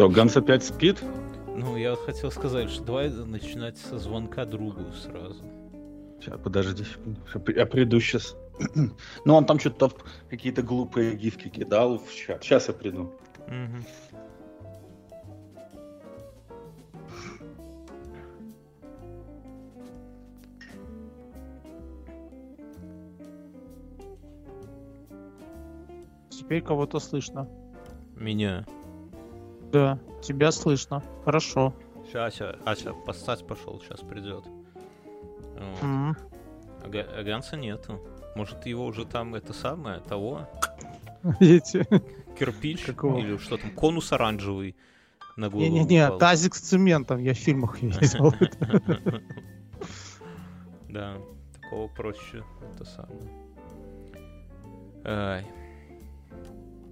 Что, Ганс опять спит? Ну, я вот хотел сказать, что давай начинать со звонка другу сразу. Сейчас, подожди, я приду сейчас. Ну, он там что-то какие-то глупые гифки кидал в чат. Сейчас я приду. Угу. Теперь кого-то слышно. Меня. Да, тебя слышно. Хорошо. Сейчас, сейчас. А, сейчас, постать пошел, сейчас придет. Вот. Mm-hmm. А, а Ганса нету. Может, его уже там это самое, того? Видите? Кирпич Какого? или что там, конус оранжевый на голову Не-не-не, тазик с цементом, я в фильмах видел. Да, такого проще, это самое. Ай.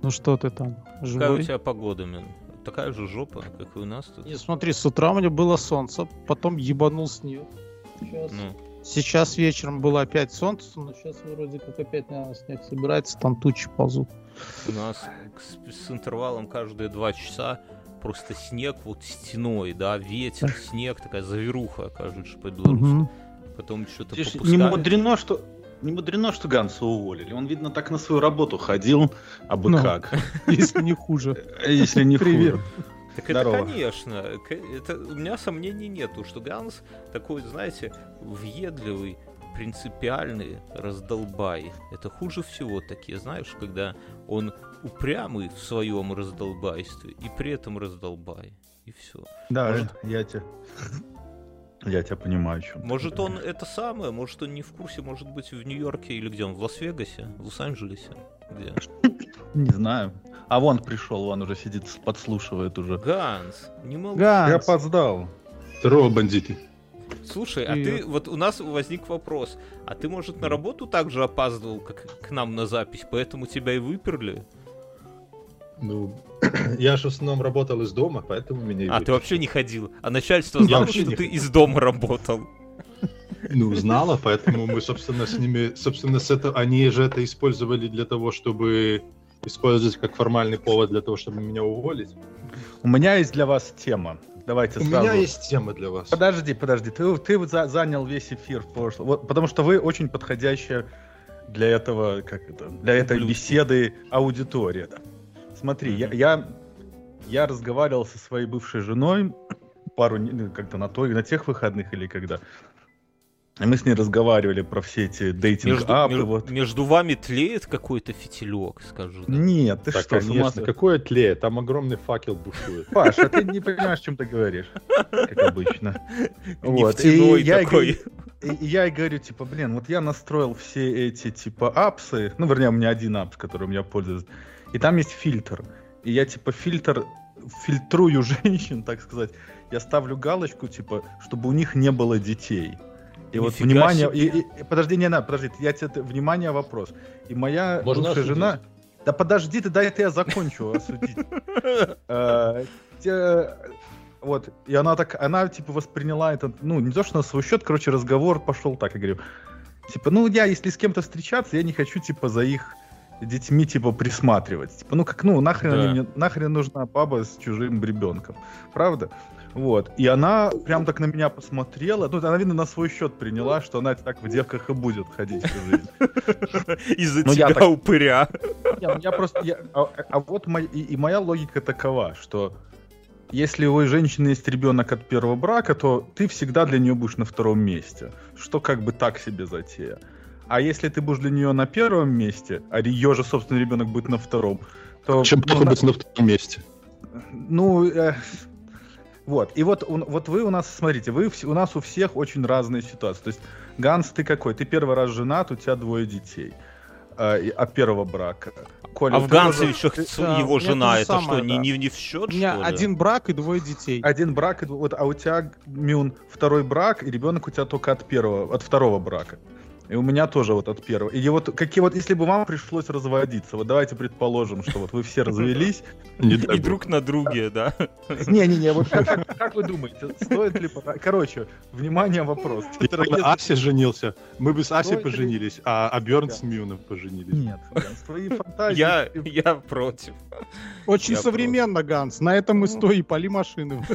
Ну что ты там, живой? Какая у тебя погода, Мин? Такая же жопа, как и у нас тут. Не, смотри, с утра у меня было солнце, потом ебанул снег. Сейчас, ну. сейчас вечером было опять солнце, но сейчас вроде как опять, наверное, снег собирается, там тучи ползут. У нас с, с интервалом каждые два часа просто снег вот стеной, да, ветер, снег, такая заверуха, кажется, по-белорусски. Угу. Потом что-то Не мудрено, что не мудрено, что Ганса уволили. Он, видно, так на свою работу ходил, а бы ну, как. Если не хуже. Если не хуже. Так Здорово. это, конечно, это, у меня сомнений нету, что Ганс такой, знаете, въедливый, принципиальный раздолбай. Это хуже всего такие, знаешь, когда он упрямый в своем раздолбайстве и при этом раздолбай. И все. Да, Может... я тебе я тебя понимаю. Чем может он это самое, может он не в курсе, может быть в Нью-Йорке или где он, в Лас-Вегасе, в Лос-Анджелесе, где? Не знаю. А вон пришел, он уже сидит, подслушивает уже. Ганс, не молчи. Ганс. Я опоздал. Здорово, бандиты. Слушай, а ты, вот у нас возник вопрос, а ты, может, на работу также опаздывал, как к нам на запись, поэтому тебя и выперли? Ну, я же в основном работал из дома, поэтому меня и А, ты вообще не ходил? А начальство знало, что ты из дома работал? Ну, знало, поэтому мы, собственно, с ними, собственно, с это, они же это использовали для того, чтобы использовать как формальный повод для того, чтобы меня уволить. У меня есть для вас тема. Давайте У сразу. меня есть тема для вас. Подожди, подожди. Ты, ты за, занял весь эфир в прошлом. Вот, потому что вы очень подходящая для этого, как это, для этой беседы аудитория. Смотри, я, я, я разговаривал со своей бывшей женой пару, ну, как-то на, той, на тех выходных или когда. И мы с ней разговаривали про все эти дейтинг-апы. Между, вот. между вами тлеет какой-то фитилек, скажу. Да? Нет, ты так, что, конечно, какое тлеет? Там огромный факел бушует. Паша, ты не понимаешь, о чем ты говоришь, как обычно. Вот. И я, такой. И, и я и говорю, типа, блин, вот я настроил все эти, типа, апсы, ну, вернее, у меня один апс, которым я пользуюсь, и там есть фильтр. И я, типа, фильтр фильтрую женщин, так сказать. Я ставлю галочку, типа, чтобы у них не было детей. И Нифига вот внимание, и, и, подожди, не надо, подожди, я тебе, внимание, вопрос. И моя Можно бывшая жена... Да подожди ты, дай это я закончу осудить. Э, вот, и она так, она, типа, восприняла это, ну, не то, что на свой счет, короче, разговор пошел так, я говорю, типа, ну, я, если с кем-то встречаться, я не хочу, типа, за их детьми, типа, присматривать. Типа, ну как, ну, нахрен, да. мне, нахрен нужна баба с чужим ребенком. Правда? Вот. И она прям так на меня посмотрела. Ну, она, видно, на свой счет приняла, что она так в девках и будет ходить всю жизнь. Из-за ну, тебя упыря. Ну, я просто... А, а вот и моя логика такова, что если у женщины есть ребенок от первого брака, то ты всегда для нее будешь на втором месте. Что как бы так себе затея. А если ты будешь для нее на первом месте, а ее же, собственно, ребенок будет на втором, то... Чем ну, быть на втором месте? Ну, э, вот. И вот, вот вы у нас, смотрите, вы у нас у всех очень разные ситуации. То есть, Ганс, ты какой? Ты первый раз женат, у тебя двое детей. Э, от первого брака. Коля, а в Гансе еще да, его жена, это самое, что, да. не, не, не в счет, У меня что ли? один брак и двое детей. Один брак, и, вот, а у тебя, Мюн, второй брак, и ребенок у тебя только от первого, от второго брака. И у меня тоже вот от первого. И вот какие вот, если бы вам пришлось разводиться, вот давайте предположим, что вот вы все развелись. И друг на друге, да? Не-не-не, вот как вы думаете, стоит ли... Короче, внимание, вопрос. Аси женился, мы бы с Аси поженились, а Бёрн с Мюном поженились. Нет, свои фантазии... Я против. Очень современно, Ганс. На этом мы стоим поли машины.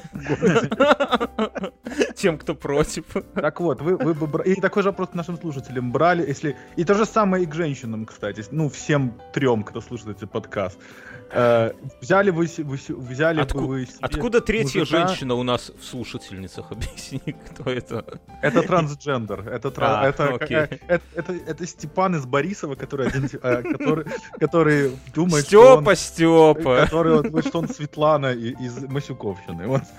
Тем, кто против. Так вот, вы бы... И такой же вопрос нашим слушателям брали, если... И то же самое и к женщинам, кстати. Ну, всем трем, кто слушает этот подкаст. Э, взяли вы, вы взяли Отку... бы вы Откуда третья мужика... женщина у нас в слушательницах? Объясни, кто это? Это трансгендер. Это, тра... а, это, это, это, это, это Степан из Борисова, который, э, который, который думает, Степа, что он, Степа. Который, вот, что он Светлана из Масюковщины. Вот.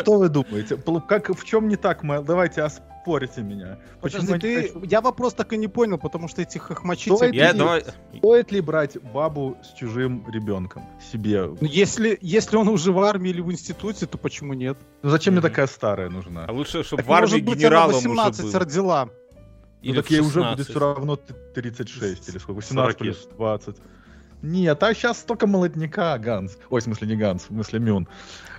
Что вы думаете? Как, в чем не так? Давайте спорите меня. Почему Подожди, ты... Я вопрос так и не понял, потому что этих хохмачите... Стоит, я, ли, давай... стоит ли брать бабу с чужим ребенком себе? Ну, если, если он уже в армии или в институте, то почему нет? Ну зачем mm-hmm. мне такая старая нужна? А лучше, чтобы так, в армии генералом 18 уже был. родила. Или ну так ей уже будет все равно 36 или сколько, 18 плюс 20. Нет, а сейчас столько молодняка, Ганс. Ой, в смысле не Ганс, в смысле Мюн.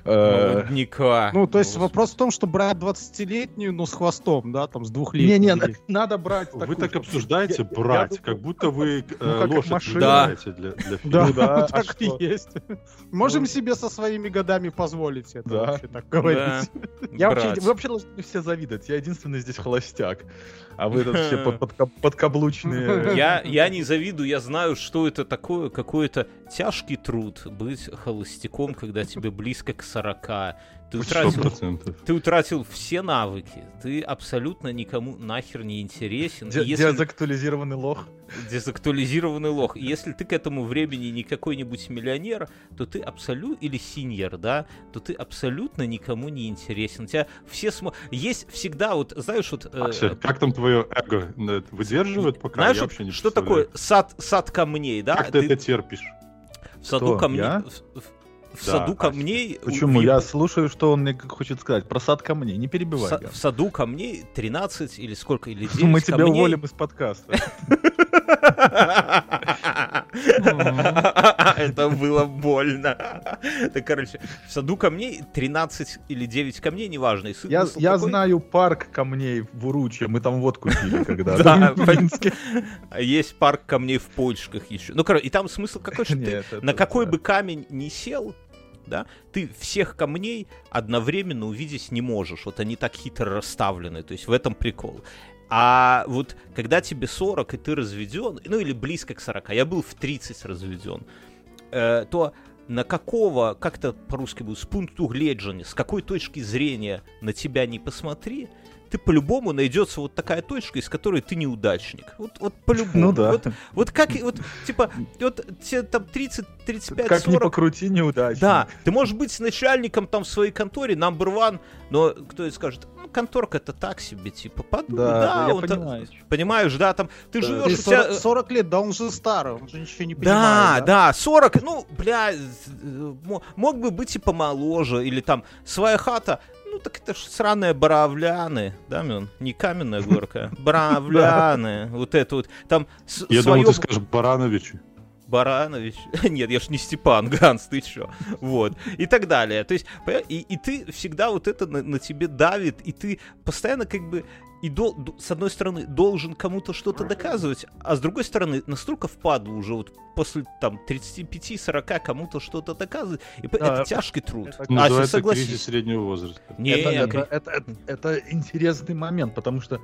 Э, молодняка. Ну, то есть вопрос в том, что брать 20-летнюю, но с хвостом, да, там, с двухлетней. Не-не, надо брать Вы так обсуждаете брать, как будто вы э, ну, лошадь выбираете для фильма. Ну да, так и есть. Можем себе со своими годами позволить это вообще так говорить. Я вообще, вы вообще должны все завидовать. Я единственный здесь холостяк. А вы тут все подкаблучные. Я, я не завидую, я знаю, что это такое, какой-то тяжкий труд быть холостяком, когда тебе близко к 40. Ты утратил, ты утратил все навыки, ты абсолютно никому нахер не интересен. Де- если... Дезактуализированный лох. Дезактуализированный лох. И если ты к этому времени не какой-нибудь миллионер, то ты абсолютно, или синьор, да, то ты абсолютно никому не интересен. У тебя все смо... Есть всегда вот, знаешь, вот... Э... как там твое эго выдерживает пока? Знаешь, вот, что такое сад, сад камней, да? Как ты, ты это терпишь? В саду камней... В, да, саду камней... Почему? У... Я слушаю, что он мне хочет сказать. Про сад камней. Не перебивай. Са- в саду камней 13 или сколько, или 9 Мы тебя уволим из подкаста. Это было больно. Так, короче, в саду камней 13 или 9 камней, неважно. Я знаю парк камней в Уруче. Мы там водку пили когда-то. Есть парк камней в Польшках еще. Ну, короче, и там смысл какой, что ты на какой бы камень не сел, да, ты всех камней одновременно увидеть не можешь. Вот они так хитро расставлены, то есть в этом прикол. А вот когда тебе 40 и ты разведен, ну или близко к 40, я был в 30 разведен, э, то на какого, как то по-русски будет, с пункту гледжения, с какой точки зрения на тебя не посмотри, ты по-любому найдется вот такая точка, из которой ты неудачник. Вот, вот по-любому. Ну да. Вот, вот как, вот, типа, вот тебе там 30, 35, как 40. Как ни покрути, неудачник. Да, ты можешь быть начальником там в своей конторе, number one, но кто и скажет, конторка это так себе, типа, подумай, да, да он понимаю. Там, понимаешь, да, там, ты да. живешь... Ты 40, тебя... 40 лет, да он же старый, он же ничего не понимает. Да, да, 40, ну, бля, мог бы быть и помоложе, или там, своя хата, ну так это ж сраные баравляны, да, Мин? Не каменная горка, баравляны, вот это вот, там... Я думал, ты скажешь Барановичи. Баранович. Нет, я ж не Степан Ганс, ты чё? Вот. И так далее. То есть, и, и ты всегда вот это на, на тебе давит, и ты постоянно как бы и до, с одной стороны должен кому-то что-то доказывать, а с другой стороны настолько впаду уже вот после там 35-40 кому-то что-то доказывать, и да, это тяжкий труд. Это, а называется согласись. кризис среднего возраста. Не, это, это, это, это, это интересный момент, потому что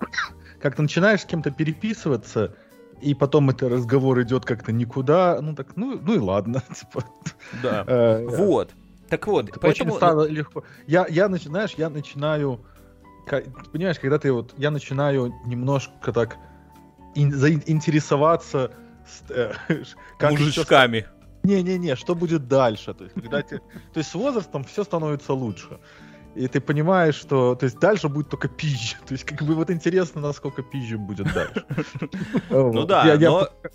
как ты начинаешь с кем-то переписываться, и потом это разговор идет как-то никуда, ну так, ну, ну и ладно, типа. Да. Э, вот. Так вот, поэтому... Очень стало легко. Я, я начинаешь, я начинаю, понимаешь, когда ты вот, я начинаю немножко так ин, заинтересоваться э, как мужичками. Не-не-не, что будет дальше? То есть, когда те, то есть с возрастом все становится лучше и ты понимаешь, что то есть дальше будет только пизжа. То есть как бы вот интересно, насколько пизжа будет дальше. Ну да,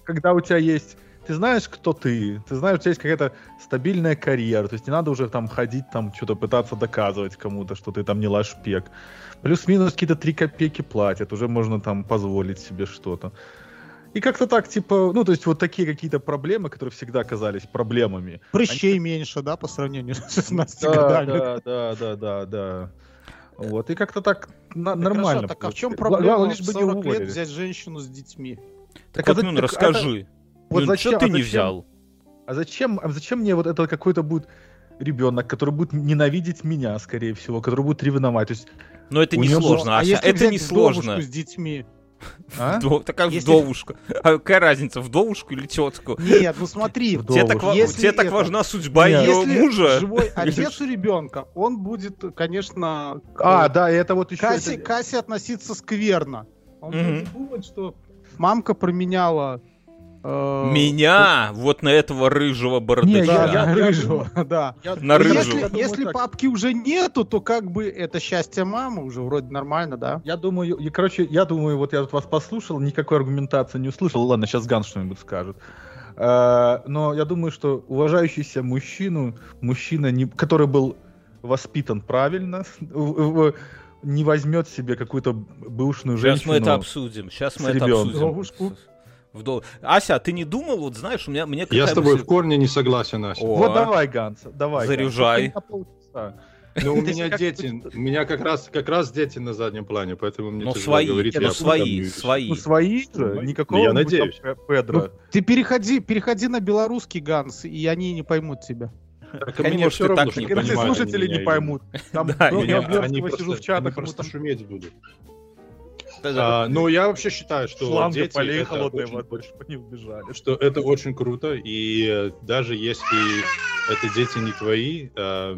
Когда у тебя есть ты знаешь, кто ты, ты знаешь, у тебя есть какая-то стабильная карьера, то есть не надо уже там ходить, там что-то пытаться доказывать кому-то, что ты там не лашпек. Плюс-минус какие-то 3 копейки платят, уже можно там позволить себе что-то. И как-то так, типа, ну, то есть вот такие какие-то проблемы, которые всегда казались проблемами. Прыщей они... меньше, да, по сравнению с 16 да, годами. Да, да, да, да, да. Вот, и как-то так на- так нормально. Хорошо, так а в чем проблема лишь бы 40 не лет взять женщину с детьми? Так, так вот, ну, расскажи. Это... Вот ну, зачем, что ты а зачем, не взял? А зачем, а зачем мне вот это какой-то будет ребенок, который будет ненавидеть меня, скорее всего, который будет ревновать? То есть но это не сложно, а если это не сложно. с детьми? А? Вдов... Такая Если... вдовушка. А какая разница, вдовушку или тетку? Нет, ну смотри, тебе так, если тебе это... так важна судьба Нет, ее мужа? живой отец у ребенка, он будет, конечно... А, да, это вот еще... Кассе, это... Кассе относиться скверно. Он будет думать, что мамка променяла Меня вот на этого рыжего бородача. Не, я, я, рыжего, да. на рыжего. Если, если папки уже нету, то как бы это счастье мамы уже вроде нормально, да? Я думаю, и, короче, я думаю, вот я вот вас послушал, никакой аргументации не услышал. Ладно, сейчас Ганс что-нибудь скажет. Uh, но я думаю, что уважающийся мужчину, мужчина, не, который был воспитан правильно, не возьмет себе какую-то бывшую женщину. Сейчас мы это обсудим. Сейчас мы это обсудим. Вдол... Ася, а ты не думал, вот знаешь, у меня... Мне Я с тобой мысль... в корне не согласен, Ася. О, вот давай, Ганс, давай. Заряжай. Ну, у меня дети, у меня как раз, как раз дети на заднем плане, поэтому мне ну, свои, говорить. Ну, свои, свои. Ну, свои же, никакого... Я надеюсь. Педро. Ну, ты переходи, переходи на белорусский Ганс, и они не поймут тебя. Так, Конечно, ты так не понимаешь. слушатели не поймут. Там, да, я, они сижу в чатах, просто шуметь будут. А, ну, я вообще считаю, что Шланга дети полей холодной очень, воды, больше не убежали. Что это очень круто, и даже если это дети не твои, а,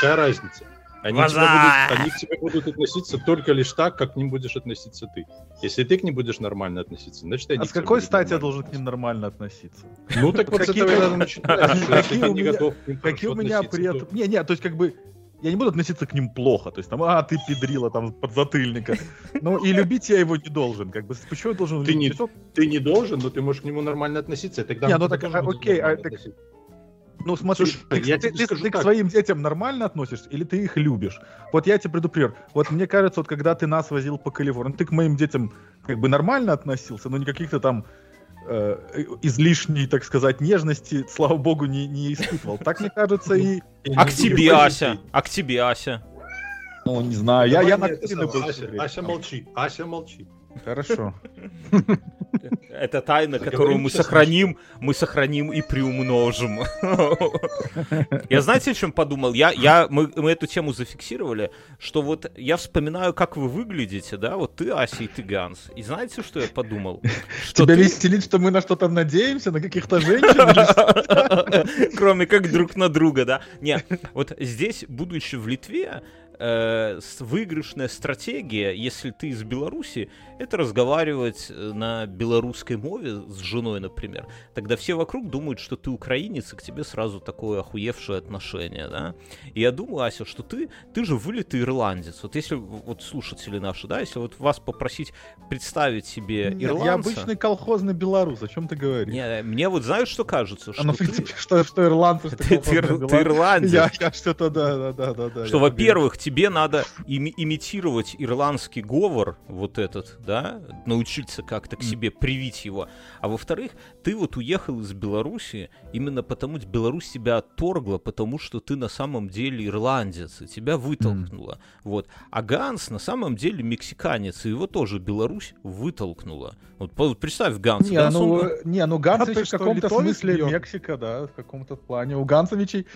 какая разница? Они, тебя будут, они к тебе будут относиться только лишь так, как к ним будешь относиться ты. Если ты к ним будешь нормально относиться, значит они А с какой стати я должен к ним нормально относиться? Ну так вот с этого надо начинать. Какие у меня при этом... Не, не, то есть как бы я не буду относиться к ним плохо, то есть там, а, ты педрила там подзатыльника. Ну и любить я его не должен, как бы, почему я должен ты Не, ты не должен, но ты можешь к нему нормально относиться, тогда... Не, ну так, а, окей, а, так, ну смотри, Слушай, ты, я ты, ты, ты к своим детям нормально относишься или ты их любишь? Вот я тебе предупрежу. Вот мне кажется, вот когда ты нас возил по Калифорнии, ты к моим детям как бы нормально относился, но не каких-то там э, излишней, так сказать, нежности, слава богу, не, не испытывал. Так, мне кажется, и... А к тебе, Ася? А к тебе, Ася? Ну, не знаю, я, я на был. Ася, Ася молчи, Ася молчи. Хорошо. Это тайна, которую мы сохраним, мы сохраним и приумножим. Я знаете, о чем подумал? Я, я, мы, мы эту тему зафиксировали, что вот я вспоминаю, как вы выглядите, да, вот ты, Ася, и ты, Ганс. И знаете, что я подумал? Что Тебя ты... веселит, что мы на что-то надеемся, на каких-то женщин? Кроме как друг на друга, да? Не, вот здесь, будучи в Литве, э, выигрышная стратегия, если ты из Беларуси, это разговаривать э, на белорусской мове с женой, например. Тогда все вокруг думают, что ты украинец, и к тебе сразу такое охуевшее отношение, да. И я думаю, Ася, что ты, ты же вылитый ирландец. Вот если, вот слушатели наши, да, если вот вас попросить представить себе Нет, ирландца... я обычный колхозный белорус, о чем ты говоришь? Не, мне вот знаешь, что кажется? Что, а, ну, в принципе, ты... что, что ирландцы, что ты, ты, ты ирландец. Я, я что-то, да, да, да, да. Что, во-первых, тебе надо ими имитировать ирландский говор, вот этот, да, научиться как-то к себе привить его. А во-вторых, ты вот уехал из Беларуси именно потому, что Беларусь тебя отторгла, потому что ты на самом деле ирландец, и тебя вытолкнула. Mm. Вот. А Ганс на самом деле мексиканец, и его тоже Беларусь вытолкнула. Вот, представь Ганс. Не, Ганс, ну, он... не, ну Гансович а в каком-то смысле Мексика, да, в каком-то плане. У Гансовичей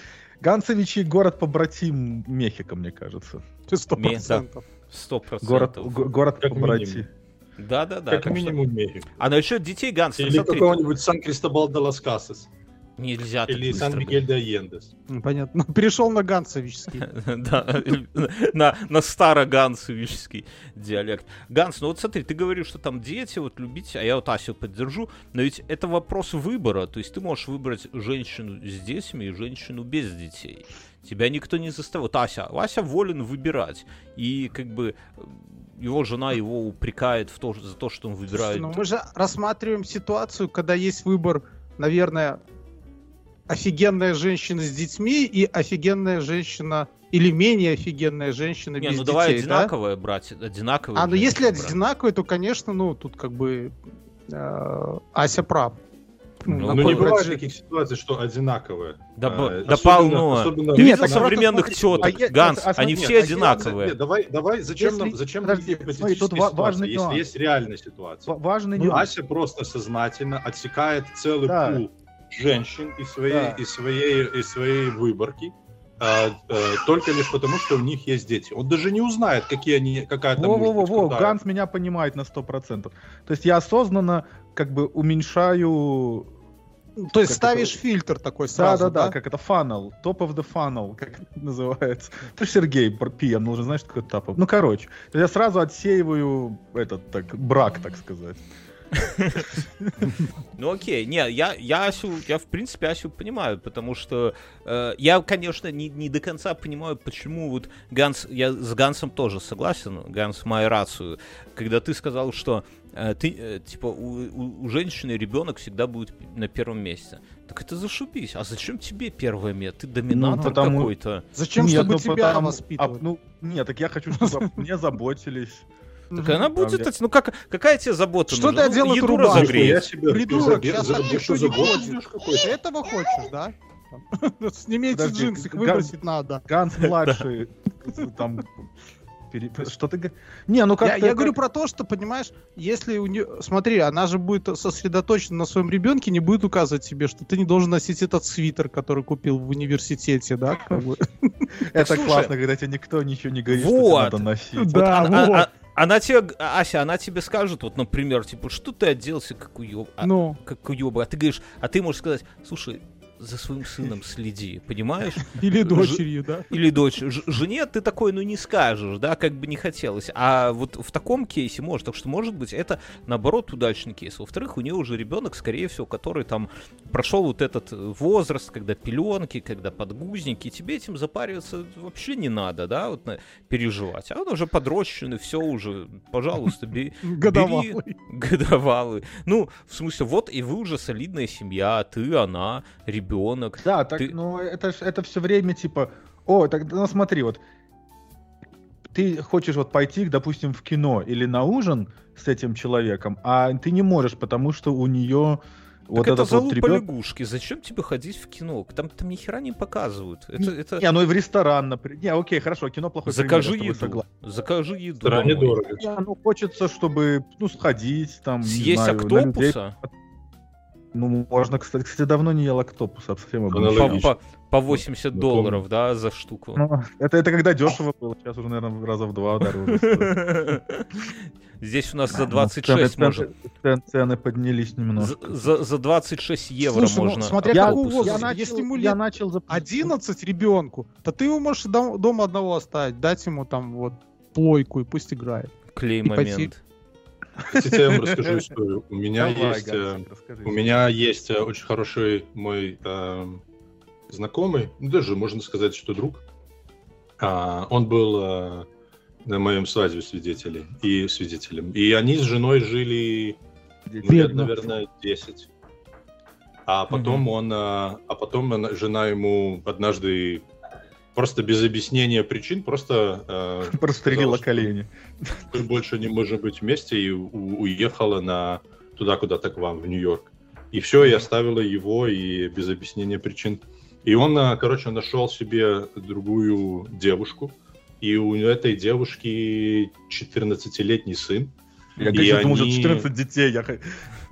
Ганцевичи город побратим Мехико, мне кажется. Сто процентов. Сто процентов. Город, город побратим. Да, да, да. Как минимум Мехико. А насчет детей Ганс. Или какого-нибудь Сан-Кристобал де лас Касас. Нельзя. Или Сан-Мигель де Аендес. Понятно. Перешел на Гансовический. Да, на, на старо-гансовический диалект. Ганс, ну вот смотри, ты говоришь, что там дети, вот любить, а я вот Асю поддержу, но ведь это вопрос выбора, то есть ты можешь выбрать женщину с детьми и женщину без детей. Тебя никто не заставит. Ася, Ася волен выбирать. И как бы его жена его упрекает в то, за то, что он выбирает. Слушай, ну мы же рассматриваем ситуацию, когда есть выбор наверное, офигенная женщина с детьми и офигенная женщина или менее офигенная женщина не, без ну детей, давай одинаковое да? брать, одинаковое. А, ну если брать. одинаковое, то, конечно, ну тут как бы э, Ася прав. Ну, ну не бывает таких ситуаций, что одинаковые. Да, а, да полно. Особенно... Ты нет, видел современных теток, а Ганс, а, они нет, все а одинаковые. Нет, давай, давай, зачем если, нам, зачем подожди, нам смотри, тут важный если нюанс. есть реальная ситуация? Важный ну, нюанс. Ася просто сознательно отсекает целый да. пул женщин из своей, да. из своей, из своей выборки, а, а, только лишь потому, что у них есть дети. Он даже не узнает, какие они, какая там Во-во-во, Ганс меня понимает на 100%. То есть я осознанно как бы уменьшаю то есть ставишь это... фильтр такой сразу, да? Да, да, как это funnel, top of the funnel, как это называется. Ты Сергей PM, нужно знать, что такое top of... Ну, короче, я сразу отсеиваю этот, так, брак, так сказать. Ну окей, не, я, я Асю, я в принципе Асю понимаю, потому что э, я, конечно, не, не до конца понимаю, почему вот Ганс, я с Гансом тоже согласен, Ганс мою рацию, когда ты сказал, что э, ты, э, типа, у, у, у женщины ребенок всегда будет на первом месте. Так это зашибись. А зачем тебе первое место? Ты доминантор ну, потому... какой-то. Зачем, нет, чтобы ну, тебя потому... воспитывать? А, ну, нет, так я хочу, чтобы мне заботились. Так она будет, ну как, какая тебе забота Что ты одел эту рубашку? Придурок, сейчас что не хочешь. Этого хочешь, да? Сними эти джинсы, их выбросить надо. Ганс младший, там, что ты Не, ну как я, я говорю про то, что, понимаешь, если у нее... Смотри, она же будет сосредоточена на своем ребенке, не будет указывать себе, что ты не должен носить этот свитер, который купил в университете, да? Это классно, когда тебе никто ничего не говорит, что надо носить. Да, вот. Она тебе, Ася, она тебе скажет, вот, например, типа, что ты оделся как уеб... А, ну. как уеба, а ты говоришь, а ты можешь сказать, слушай, за своим сыном следи, понимаешь? Или дочерью, да? Или дочь. Жене ты такой, ну, не скажешь, да, как бы не хотелось. А вот в таком кейсе может. Так что, может быть, это, наоборот, удачный кейс. Во-вторых, у нее уже ребенок, скорее всего, который там прошел вот этот возраст, когда пеленки, когда подгузники. Тебе этим запариваться вообще не надо, да, вот на, переживать. А он уже подрощенный, все уже, пожалуйста, бери. Годовалый. Годовалый. Ну, в смысле, вот и вы уже солидная семья, ты, она, ребенок ребенок. Да, так, ты... ну это, это все время типа, о, так, ну смотри, вот ты хочешь вот пойти, допустим, в кино или на ужин с этим человеком, а ты не можешь, потому что у нее вот так это залупа вот ребят... лягушки. Зачем тебе ходить в кино? Там, там ни хера не показывают. Это, не, это... не, ну и в ресторан, например. Не, окей, хорошо, кино плохой Закажи пример, еду. Закажи еду. Да, недорого. Не, ну хочется, чтобы, ну, сходить там, Съесть знаю, октопуса? Ну, можно, кстати, кстати, давно не ел октопуса, совсем по, по, по 80 ну, долларов, помню. да, за штуку. Ну, это, это когда дешево было, сейчас уже, наверное, раза в два дороже. Здесь у нас за 26 ну, можно... Цены поднялись немножко. За, за 26 евро Слушай, можно. Ну, смотря я, какой возраст. Я начал, Если ему лет я начал 11 ребенку, то ты его можешь дома одного оставить, дать ему там вот плойку и пусть играет. Клей момент. Хотите, я вам расскажу историю. У меня Давай, есть, э, у меня есть э, очень хороший мой э, знакомый, ну, даже можно сказать, что друг. А, он был э, на моем свадьбе свидетелей и свидетелем. И они с женой жили ну, лет, наверное, 10. А потом он, э, а потом жена ему однажды просто без объяснения причин просто... Э, Прострелила колени. Мы больше не можем быть вместе и у- уехала на туда куда-то к вам, в Нью-Йорк. И все, я оставила его и без объяснения причин. И он, э, короче, нашел себе другую девушку, и у этой девушки 14-летний сын. Я, конечно, думал, что 14 детей. Я...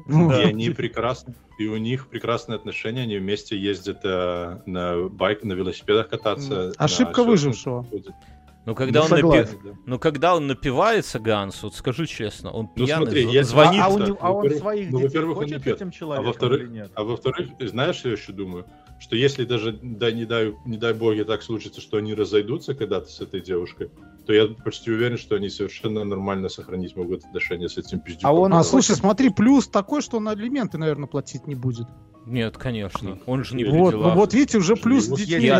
Ну, и они прекрасно, и у них прекрасные отношения, они вместе ездят э, на байк, на велосипедах кататься. Ошибка на выжившего. Ну когда, он напи... да. ну, когда он напивается, Ганс, вот скажи честно, он ну, пьяный, смотри, я... звонит... А, а, он, а он своих ну, детей хочет этим человеком а во-вторых, нет? А во-вторых, знаешь, я еще думаю, что если даже, да, не дай, не дай боги, так случится, что они разойдутся когда-то с этой девушкой, то я почти уверен, что они совершенно нормально сохранить могут отношения с этим пиздюком. А он, а слушай, смотри, плюс такой, что он алименты, наверное, платить не будет. Нет, конечно. Он же не вот, ну, вот видите, уже плюс детей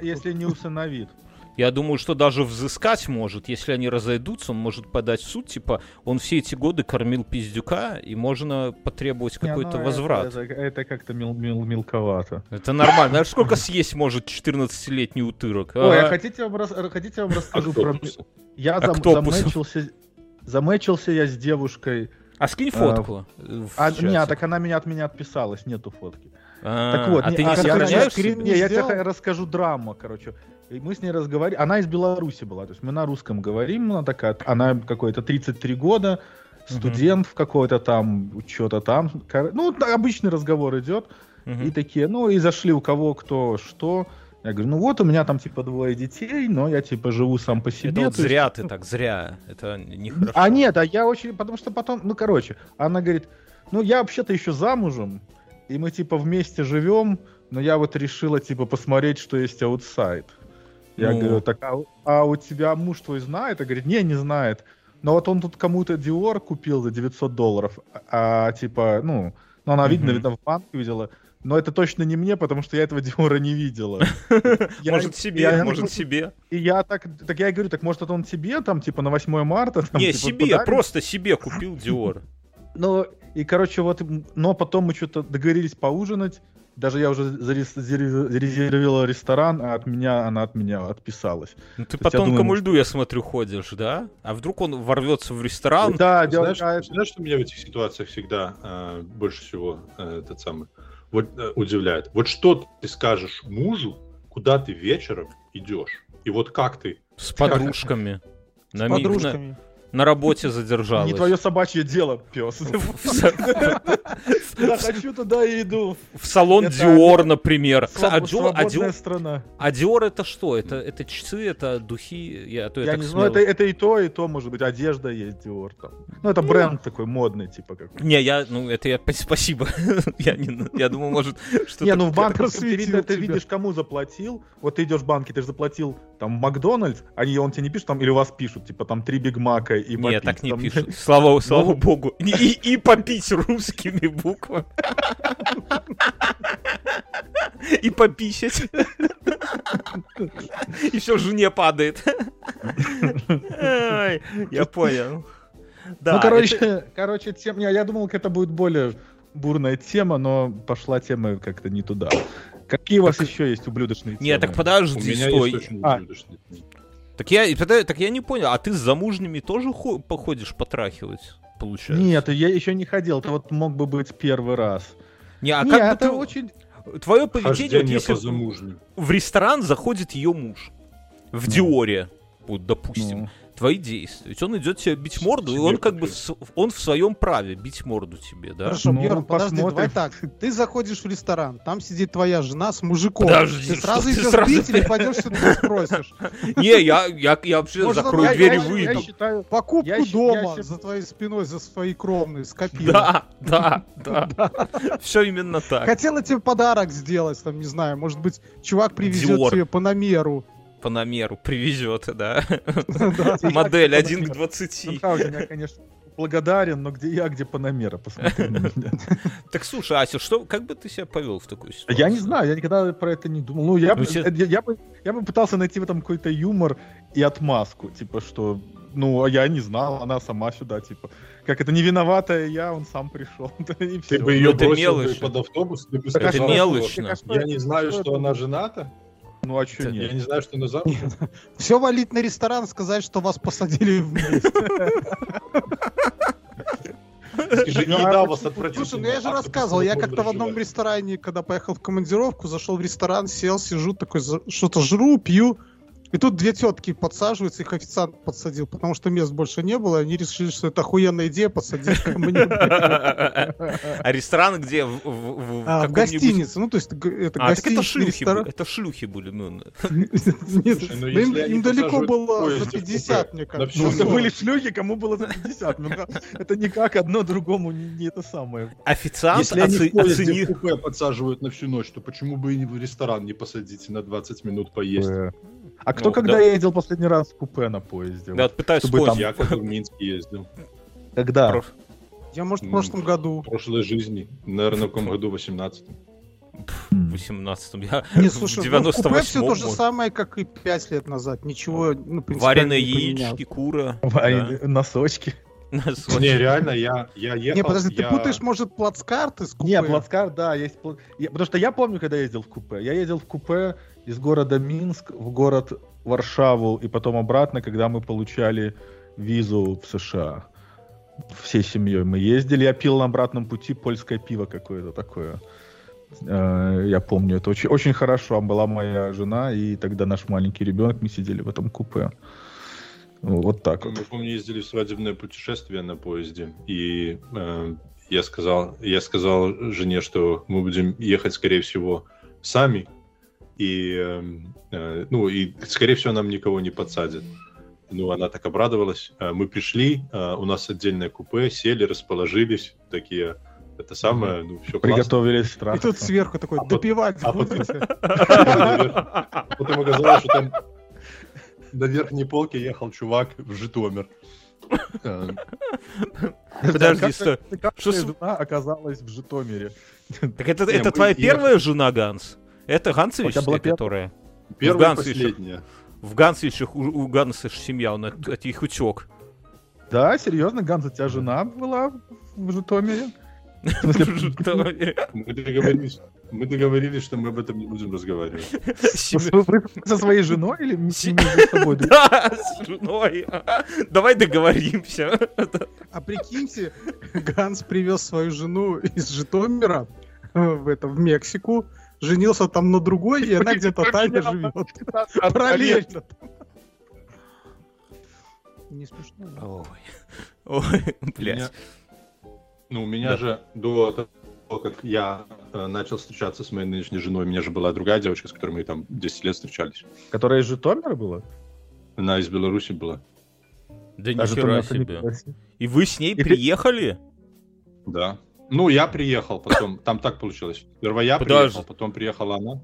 если, не усыновит. Я думаю, что даже взыскать может, если они разойдутся, он может подать в суд, типа, он все эти годы кормил пиздюка, и можно потребовать какой-то ну, возврат. Это, это, это как-то мел, мел, мелковато. Это нормально. Знаешь, сколько съесть может 14-летний утырок? Ой, а хотите вам, рас... хотите вам расскажу про... Я зам... замечился... замечился я с девушкой... А скинь фотку. А, а, нет, так она меня от меня отписалась, нету фотки. А, так вот, а не, ты не а, сохраняешь? Я, не, я тебе расскажу драму, короче. И мы с ней разговаривали. Она из Беларуси была, то есть мы на русском говорим, она такая, она какой-то 33 года, студент uh-huh. в какой-то там, что-то там. Ну, обычный разговор идет. Uh-huh. И такие, ну, и зашли у кого кто что. Я говорю, ну вот у меня там типа двое детей, но я типа живу сам по себе. Это вот зря есть... ты так, зря. Это нехорошо. А нет, а я очень, потому что потом, ну короче, она говорит, ну я вообще-то еще замужем, и мы типа вместе живем, но я вот решила типа посмотреть, что есть аутсайд. Я ну... говорю, так, а, а у тебя муж твой знает? А говорит, не, не знает. Но вот он тут кому-то Dior купил за 900 долларов, а, а типа, ну, ну она, видно, mm-hmm. видно, в банке видела. Но это точно не мне, потому что я этого Диора не видела. Может себе, может себе. И я так, так я говорю, так может это он себе там, типа на 8 марта? Не, типа, себе, просто себе купил Диор. Ну, и, короче, вот, но потом мы что-то договорились поужинать, даже я уже зарезервировал ресторан, а от меня она от меня отписалась. Ну ты по тонкому думаю, льду, я смотрю, ходишь, да? А вдруг он ворвется в ресторан? Да, знаешь, а... знаешь, что меня в этих ситуациях всегда э, больше всего э, этот самый вот, э, удивляет? Вот что ты скажешь мужу, куда ты вечером идешь? И вот как ты? С подружками. С подружками на работе задержалась. Не твое собачье дело, пес. Да, хочу туда и иду. В салон Диор, например. А Свободная страна. А Диор это что? Это часы, это духи? Я не знаю, это и то, и то, может быть. Одежда есть Диор там. Ну, это бренд такой модный, типа как. Не, я, ну, это я, спасибо. Я не, я думал, может, что Не, ну в периоде ты видишь, кому заплатил. Вот ты идешь в банке, ты же заплатил там Макдональдс, они он тебе не пишет там, или у вас пишут, типа там три Биг Мака и Нет, так не там... пишут. Слава, слава ну... богу. И, и, и попить русскими буквами. И пописать. И все жене падает. Я понял. Да, ну, короче, это... короче, тем... я думал, это будет более бурная тема, но пошла тема как-то не туда. Какие у вас еще есть ублюдочные темы? Нет, так подожди, у меня стой. Есть очень а. Так я, так я не понял, а ты с замужними тоже походишь потрахивать, получается? Нет, я еще не ходил, это вот мог бы быть первый раз. Не, а Нет, как это ты... очень... Твое поведение, вот если в ресторан заходит ее муж в ну. Диоре, вот, допустим, ну твои действия. Ведь он идет тебе бить морду, и он как бы в, он в своем праве бить морду тебе, да? Хорошо, ну, Герман, подожди, давай так. Ты заходишь в ресторан, там сидит твоя жена с мужиком. Подожди, ты сразу идешь сразу... бить или пойдешь сюда спросишь? Не, я, я, я вообще закрою дверь и выйду. Покупку дома за твоей спиной, за свои кровные скопил. Да, да, да. Все именно так. Хотела тебе подарок сделать, там, не знаю, может быть, чувак привезет тебе по намеру Панамеру привезет, да? Модель 1 к 20. Я, конечно, благодарен, но где я, где Панамера, посмотри на меня. Так слушай, Ася, что, как бы ты себя повел в такую ситуацию? Я не знаю, я никогда про это не думал. Ну, я, ну, я, я, бы, я бы пытался найти в этом какой-то юмор и отмазку, типа, что, ну, а я не знал, она сама сюда, типа, как это не виноватая я, он сам пришел. Ты бы ее бросил под автобус, ты бы сказал, это мелочно. Я не знаю, что она жената. Ну а что нет? Я не знаю, что на замуж. Все валить на ресторан, сказать, что вас посадили вместе. Скажи, ну, еда вас Слушай, ну я же рассказывал, я как-то в одном ресторане, когда поехал в командировку, зашел в ресторан, сел, сижу, такой, что-то жру, пью, и тут две тетки подсаживаются, их официант подсадил, потому что мест больше не было, и они решили, что это охуенная идея ко мне. А ресторан где? В а, гостинице, ну то есть это А, так это шлюхи это шлюхи были. Ну. Нет, ну, им далеко было за 50, мне кажется. Ну, это были шлюхи, кому было за 50. Это никак одно другому не это самое. Официант оценил... подсаживают на всю ночь, то почему бы и в ресторан не посадить на 20 минут поесть? А кто ну, когда да. ездил последний раз в купе на поезде? Да, вот, пытаюсь вспомнить. Там... Я как в Минске ездил. Когда? Прош... Я, может, в прошлом году. В прошлой жизни. Наверное, в каком году? В 18 В 18-м. Я Не, в слушай, ну, в 98-м. купе все то же самое, как и 5 лет назад. Ничего, ну, Вареные яички, кура. Носочки. да, носочки. Не, реально, я, я ехал... Не, подожди, ты я- путаешь, может, плацкарты с купе? Не, плацкарт, да, есть. я- Потому что я помню, когда ездил в купе. Я ездил в купе из города Минск в город Варшаву и потом обратно, когда мы получали визу в США. Всей семьей мы ездили. Я пил на обратном пути польское пиво какое-то такое. Э, Я помню, это очень, очень хорошо. Была моя жена, и тогда наш маленький ребенок, мы сидели в этом купе. Вот так вот. Мы, помню, ездили в свадебное путешествие на поезде, и э, я сказал, я сказал жене, что мы будем ехать, скорее всего, сами, и, э, ну, и, скорее всего, нам никого не подсадят. Ну, она так обрадовалась. Э, Мы пришли, э, у нас отдельное купе, сели, расположились, такие, это самое, ну, все классно. Приготовились И страх. тут сверху такой, А допивать а потом- будете? Потом оказалось, что там на верхней полке ехал чувак в Житомир. Подожди, стой. Что с- жена оказалась в Житомире? Так это, это твоя первая жена, Ганс? Это была первая? которая? Первое и Гансвичах. последнее. В Гансовичах у, у Ганса семья, он от, от их утек. Да, серьезно, Ганс, у тебя жена была в Житомире? В Мы договорились, мы договорились, что мы об этом не будем разговаривать. Вы со своей женой или между собой? Да, с женой. Давай договоримся. А прикиньте, Ганс привез свою жену из Житомира в, это, в Мексику, женился там на другой, и она где-то Таня живет. Параллельно. Не смешно. да? Ой, ой, блядь. Ну, у меня же до того, как я э, начал встречаться с моей нынешней женой, у меня же была другая девочка, с которой мы там 10 лет встречались. Которая из Житомира была? Она из Беларуси была. Да не себе. И вы с ней приехали? Да. Ну, я приехал потом, там так получилось. Сперва я Подожди. приехал, потом приехала она.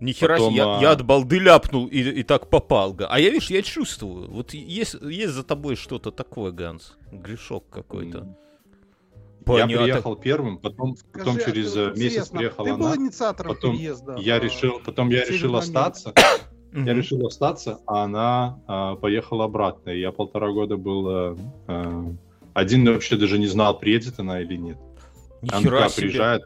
Нихера Потом, себе, я, а- я от балды ляпнул и, и так попал. А я, видишь, я чувствую. Вот есть, есть за тобой что-то такое, Ганс. Грешок какой-то. Я Понятно. приехал первым, потом, потом Скажи, а через ты- э, вот месяц интересно, приехала Ты был она. инициатором потом переезда? Я в- решил, потом я решил Америку. остаться. Я решил остаться, а она а, поехала обратно. И я полтора года был э, один вообще даже не знал, приедет она или нет. Нихера себе. приезжает.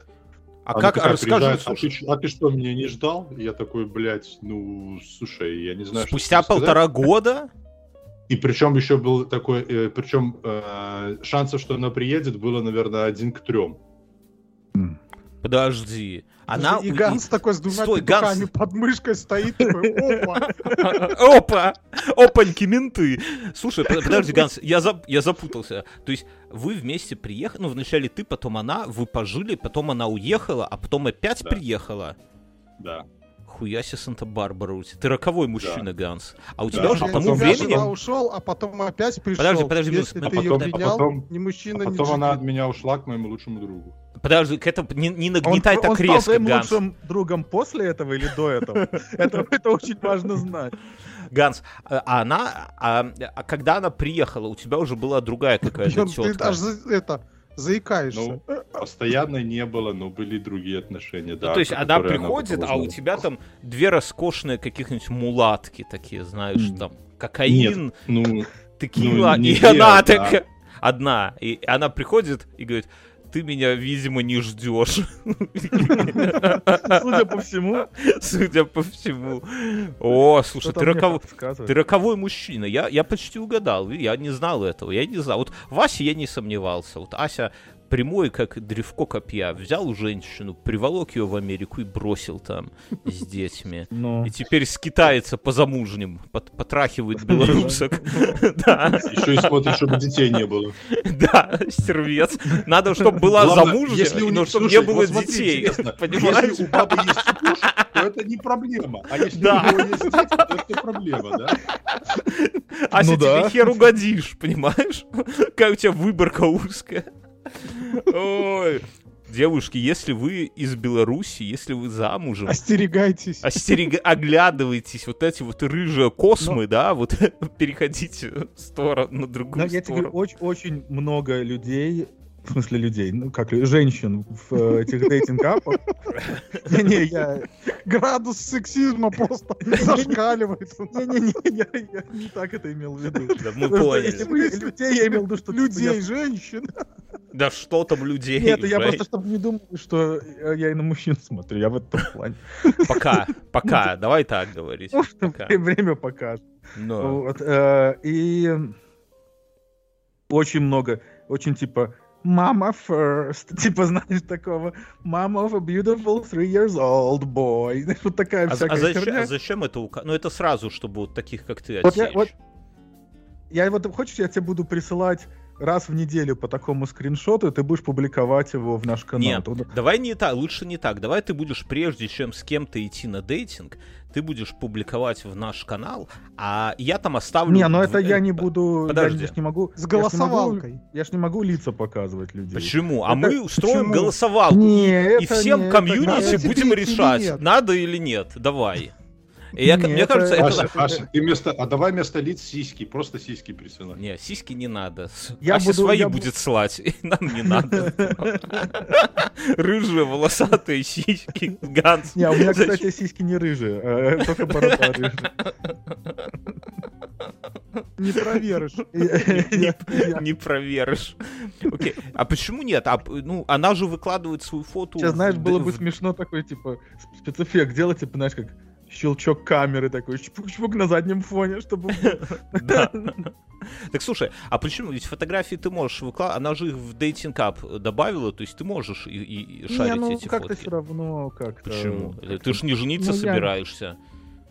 А она как, такая расскажи, а, ты, а ты что, меня не ждал? Я такой, блядь, ну, слушай, я не знаю, что спустя сказать. полтора года? И причем еще был такой, э, причем э, шансов, что она приедет, было, наверное, один к трем. Подожди. Она... И Ганс такой с двумя Стой, петухами Ганс. под мышкой стоит, такой, опа. Опа! Опаньки, менты! Слушай, под- подожди, Ганс, я, зап- я запутался. То есть вы вместе приехали, ну, вначале ты, потом она, вы пожили, потом она уехала, а потом опять Да. приехала? Да. Хуяся Санта-Барбара у тебя. Ты роковой мужчина, Ганс. А у Да. тебя уже А тому потом- у тебя времени... жена ушел, а потом опять пришел. Подожди, подожди, Если минуту, ты а ее потом- а принял, потом- ни мужчина, А ни потом она от меня ушла к моему лучшему другу. Подожди, к это не, не Он, нагнетай он так стал резко, твоим Ганс. лучшим другом после этого или до этого? Это, это очень важно знать. Ганс, а а она, а, а когда она приехала, у тебя уже была другая какая-то Ты тетка. аж за- это, заикаешься. Ну, постоянно не было, но были другие отношения, да. Ну, то есть она приходит, а у тебя там две роскошные каких-нибудь мулатки такие, знаешь, там кокаин, Ну, текила, ну, не и две, она а такая одна, и она приходит и говорит, ты меня, видимо, не ждешь. Судя по всему, Судя по всему. О, слушай, ты, мне роков- подсказывает. ты роковой мужчина. Я, я почти угадал. Я не знал этого. Я не знал. Вот Вася я не сомневался. Вот Ася прямой, как древко копья, взял женщину, приволок ее в Америку и бросил там с детьми. Ну, И теперь скитается по замужним, пот- потрахивает белорусок. Да, еще и смотрит, чтобы детей не было. да, стервец. Надо, чтобы была замужняя, если у но чтобы не слушай, было детей. Если у бабы есть муж, то это не проблема. А если Да. у него есть дети, то это проблема, да? Ася, Ну да. тебе хер угодишь, понимаешь? Какая у тебя выборка узкая. Ой. Девушки, если вы из Беларуси, если вы замужем, Остерегайтесь. остерега- оглядывайтесь, вот эти вот рыжие космы, да, вот переходите в сторону, на другую но я тебе говорю, сторону. очень, очень много людей в смысле людей, ну как женщин в э, этих дейтинг-апах. Не-не, я... Градус сексизма просто зашкаливает. Не-не-не, я не так это имел в виду. Да мы поняли. Людей я имел в виду, что... Людей, женщин. Да что там людей? Нет, я просто чтобы не думал, что я и на мужчин смотрю, я в этом плане. Пока, пока, давай так говорить. Время покажет. Э, и очень много, очень типа Mama first. Типа, знаешь, такого Mama of a beautiful three years old boy. Знаешь, вот такая а, всякая а зачем, херня. а зачем это указать? Ну, это сразу, чтобы вот таких, как ты, вот я, вот, я вот, хочешь, я тебе буду присылать раз в неделю по такому скриншоту, и ты будешь публиковать его в наш канал. Нет, давай не так, лучше не так. Давай ты будешь, прежде чем с кем-то идти на дейтинг, ты будешь публиковать в наш канал, а я там оставлю... Не, но это в... я не буду... Подожди. Я ж не могу... С голосовалкой. Я ж не могу, я ж не могу лица показывать людей. Почему? А Это... мы устроим Почему? голосовалку. Не, и это всем не, комьюнити это- будем решать, нет. надо или нет. Давай. И я, Не, мне кажется, это... Аша, Аша, ты вместо, а давай вместо лиц сиськи, просто сиськи присылай. Не, сиськи не надо. Я Ася буду- свои я бу- будет слать, и нам не надо. Рыжие, волосатые сиськи, Ганс. Не, у меня, кстати, сиськи не рыжие, э, только борода рыжая. Не проверишь. Не проверишь. Окей. А почему нет? А, ну, она же выкладывает свою фото. Сейчас, знаешь, было бы смешно такой, типа, спецэффект делать, типа, знаешь, как щелчок камеры такой, чпук-чпук на заднем фоне, чтобы... Да. Так слушай, а почему? Ведь фотографии ты можешь выкладывать, она же их в дейтинг ап добавила, то есть ты можешь и, и- и Не, шарить ну, эти как-то фотки. все равно как-то... Почему? как-то- Ты ж не жениться Ну, я- собираешься.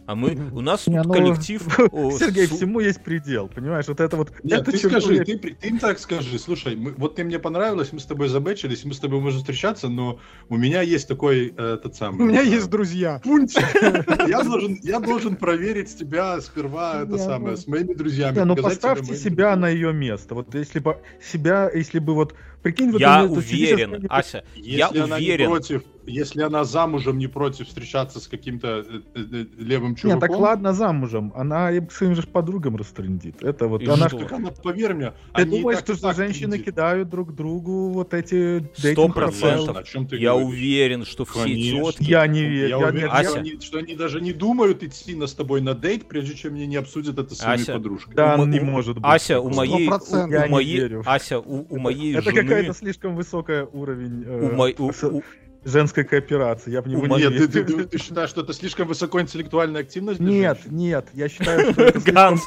А мы, у нас Не, тут ну, коллектив... о, Сергей, су- всему есть предел, понимаешь? Вот это вот... Нет, ты черту скажи, ты, им так скажи, слушай, мы- вот ты мне понравилась, мы с тобой забэчились, мы с тобой можем встречаться, но у меня есть такой, э, этот самый... У меня э, есть друзья. пунктик. Я должен, я должен проверить тебя сперва, это Не, самое, ну- с моими друзьями. Не, ну показать тебе поставьте себя на ее место. Вот если бы себя, если бы вот прикинь, вот Я уверен, Ася, Если я уверен. против, если она замужем не против встречаться с каким-то э, э, э, левым Нет, чуваком, так ладно, замужем. Она и к своим же подругам растрындит. Это вот И она что? так она, поверь мне, Ты думаешь, так, что так женщины трындит. кидают друг другу вот эти Сто процентов. Я говоришь? уверен, что все Конечно. тетки... Я не верю. Я Я, уверен, нет, Ася. что, они, что они даже не думают идти на с тобой на дейт, прежде чем они не обсудят это с своими Ася. подружками. да, у мо- не может быть. Ася, у моей... у-. Я У не моей... верю. Ася, у у моей Это жены... какая-то слишком высокая уровень э, У мой- у- у- женской кооперации. Я в него у не Нет, ты, верю. ты- ты считаешь, что это слишком высокоинтеллектуальная активность? Нет, нет, я считаю, что это слишком,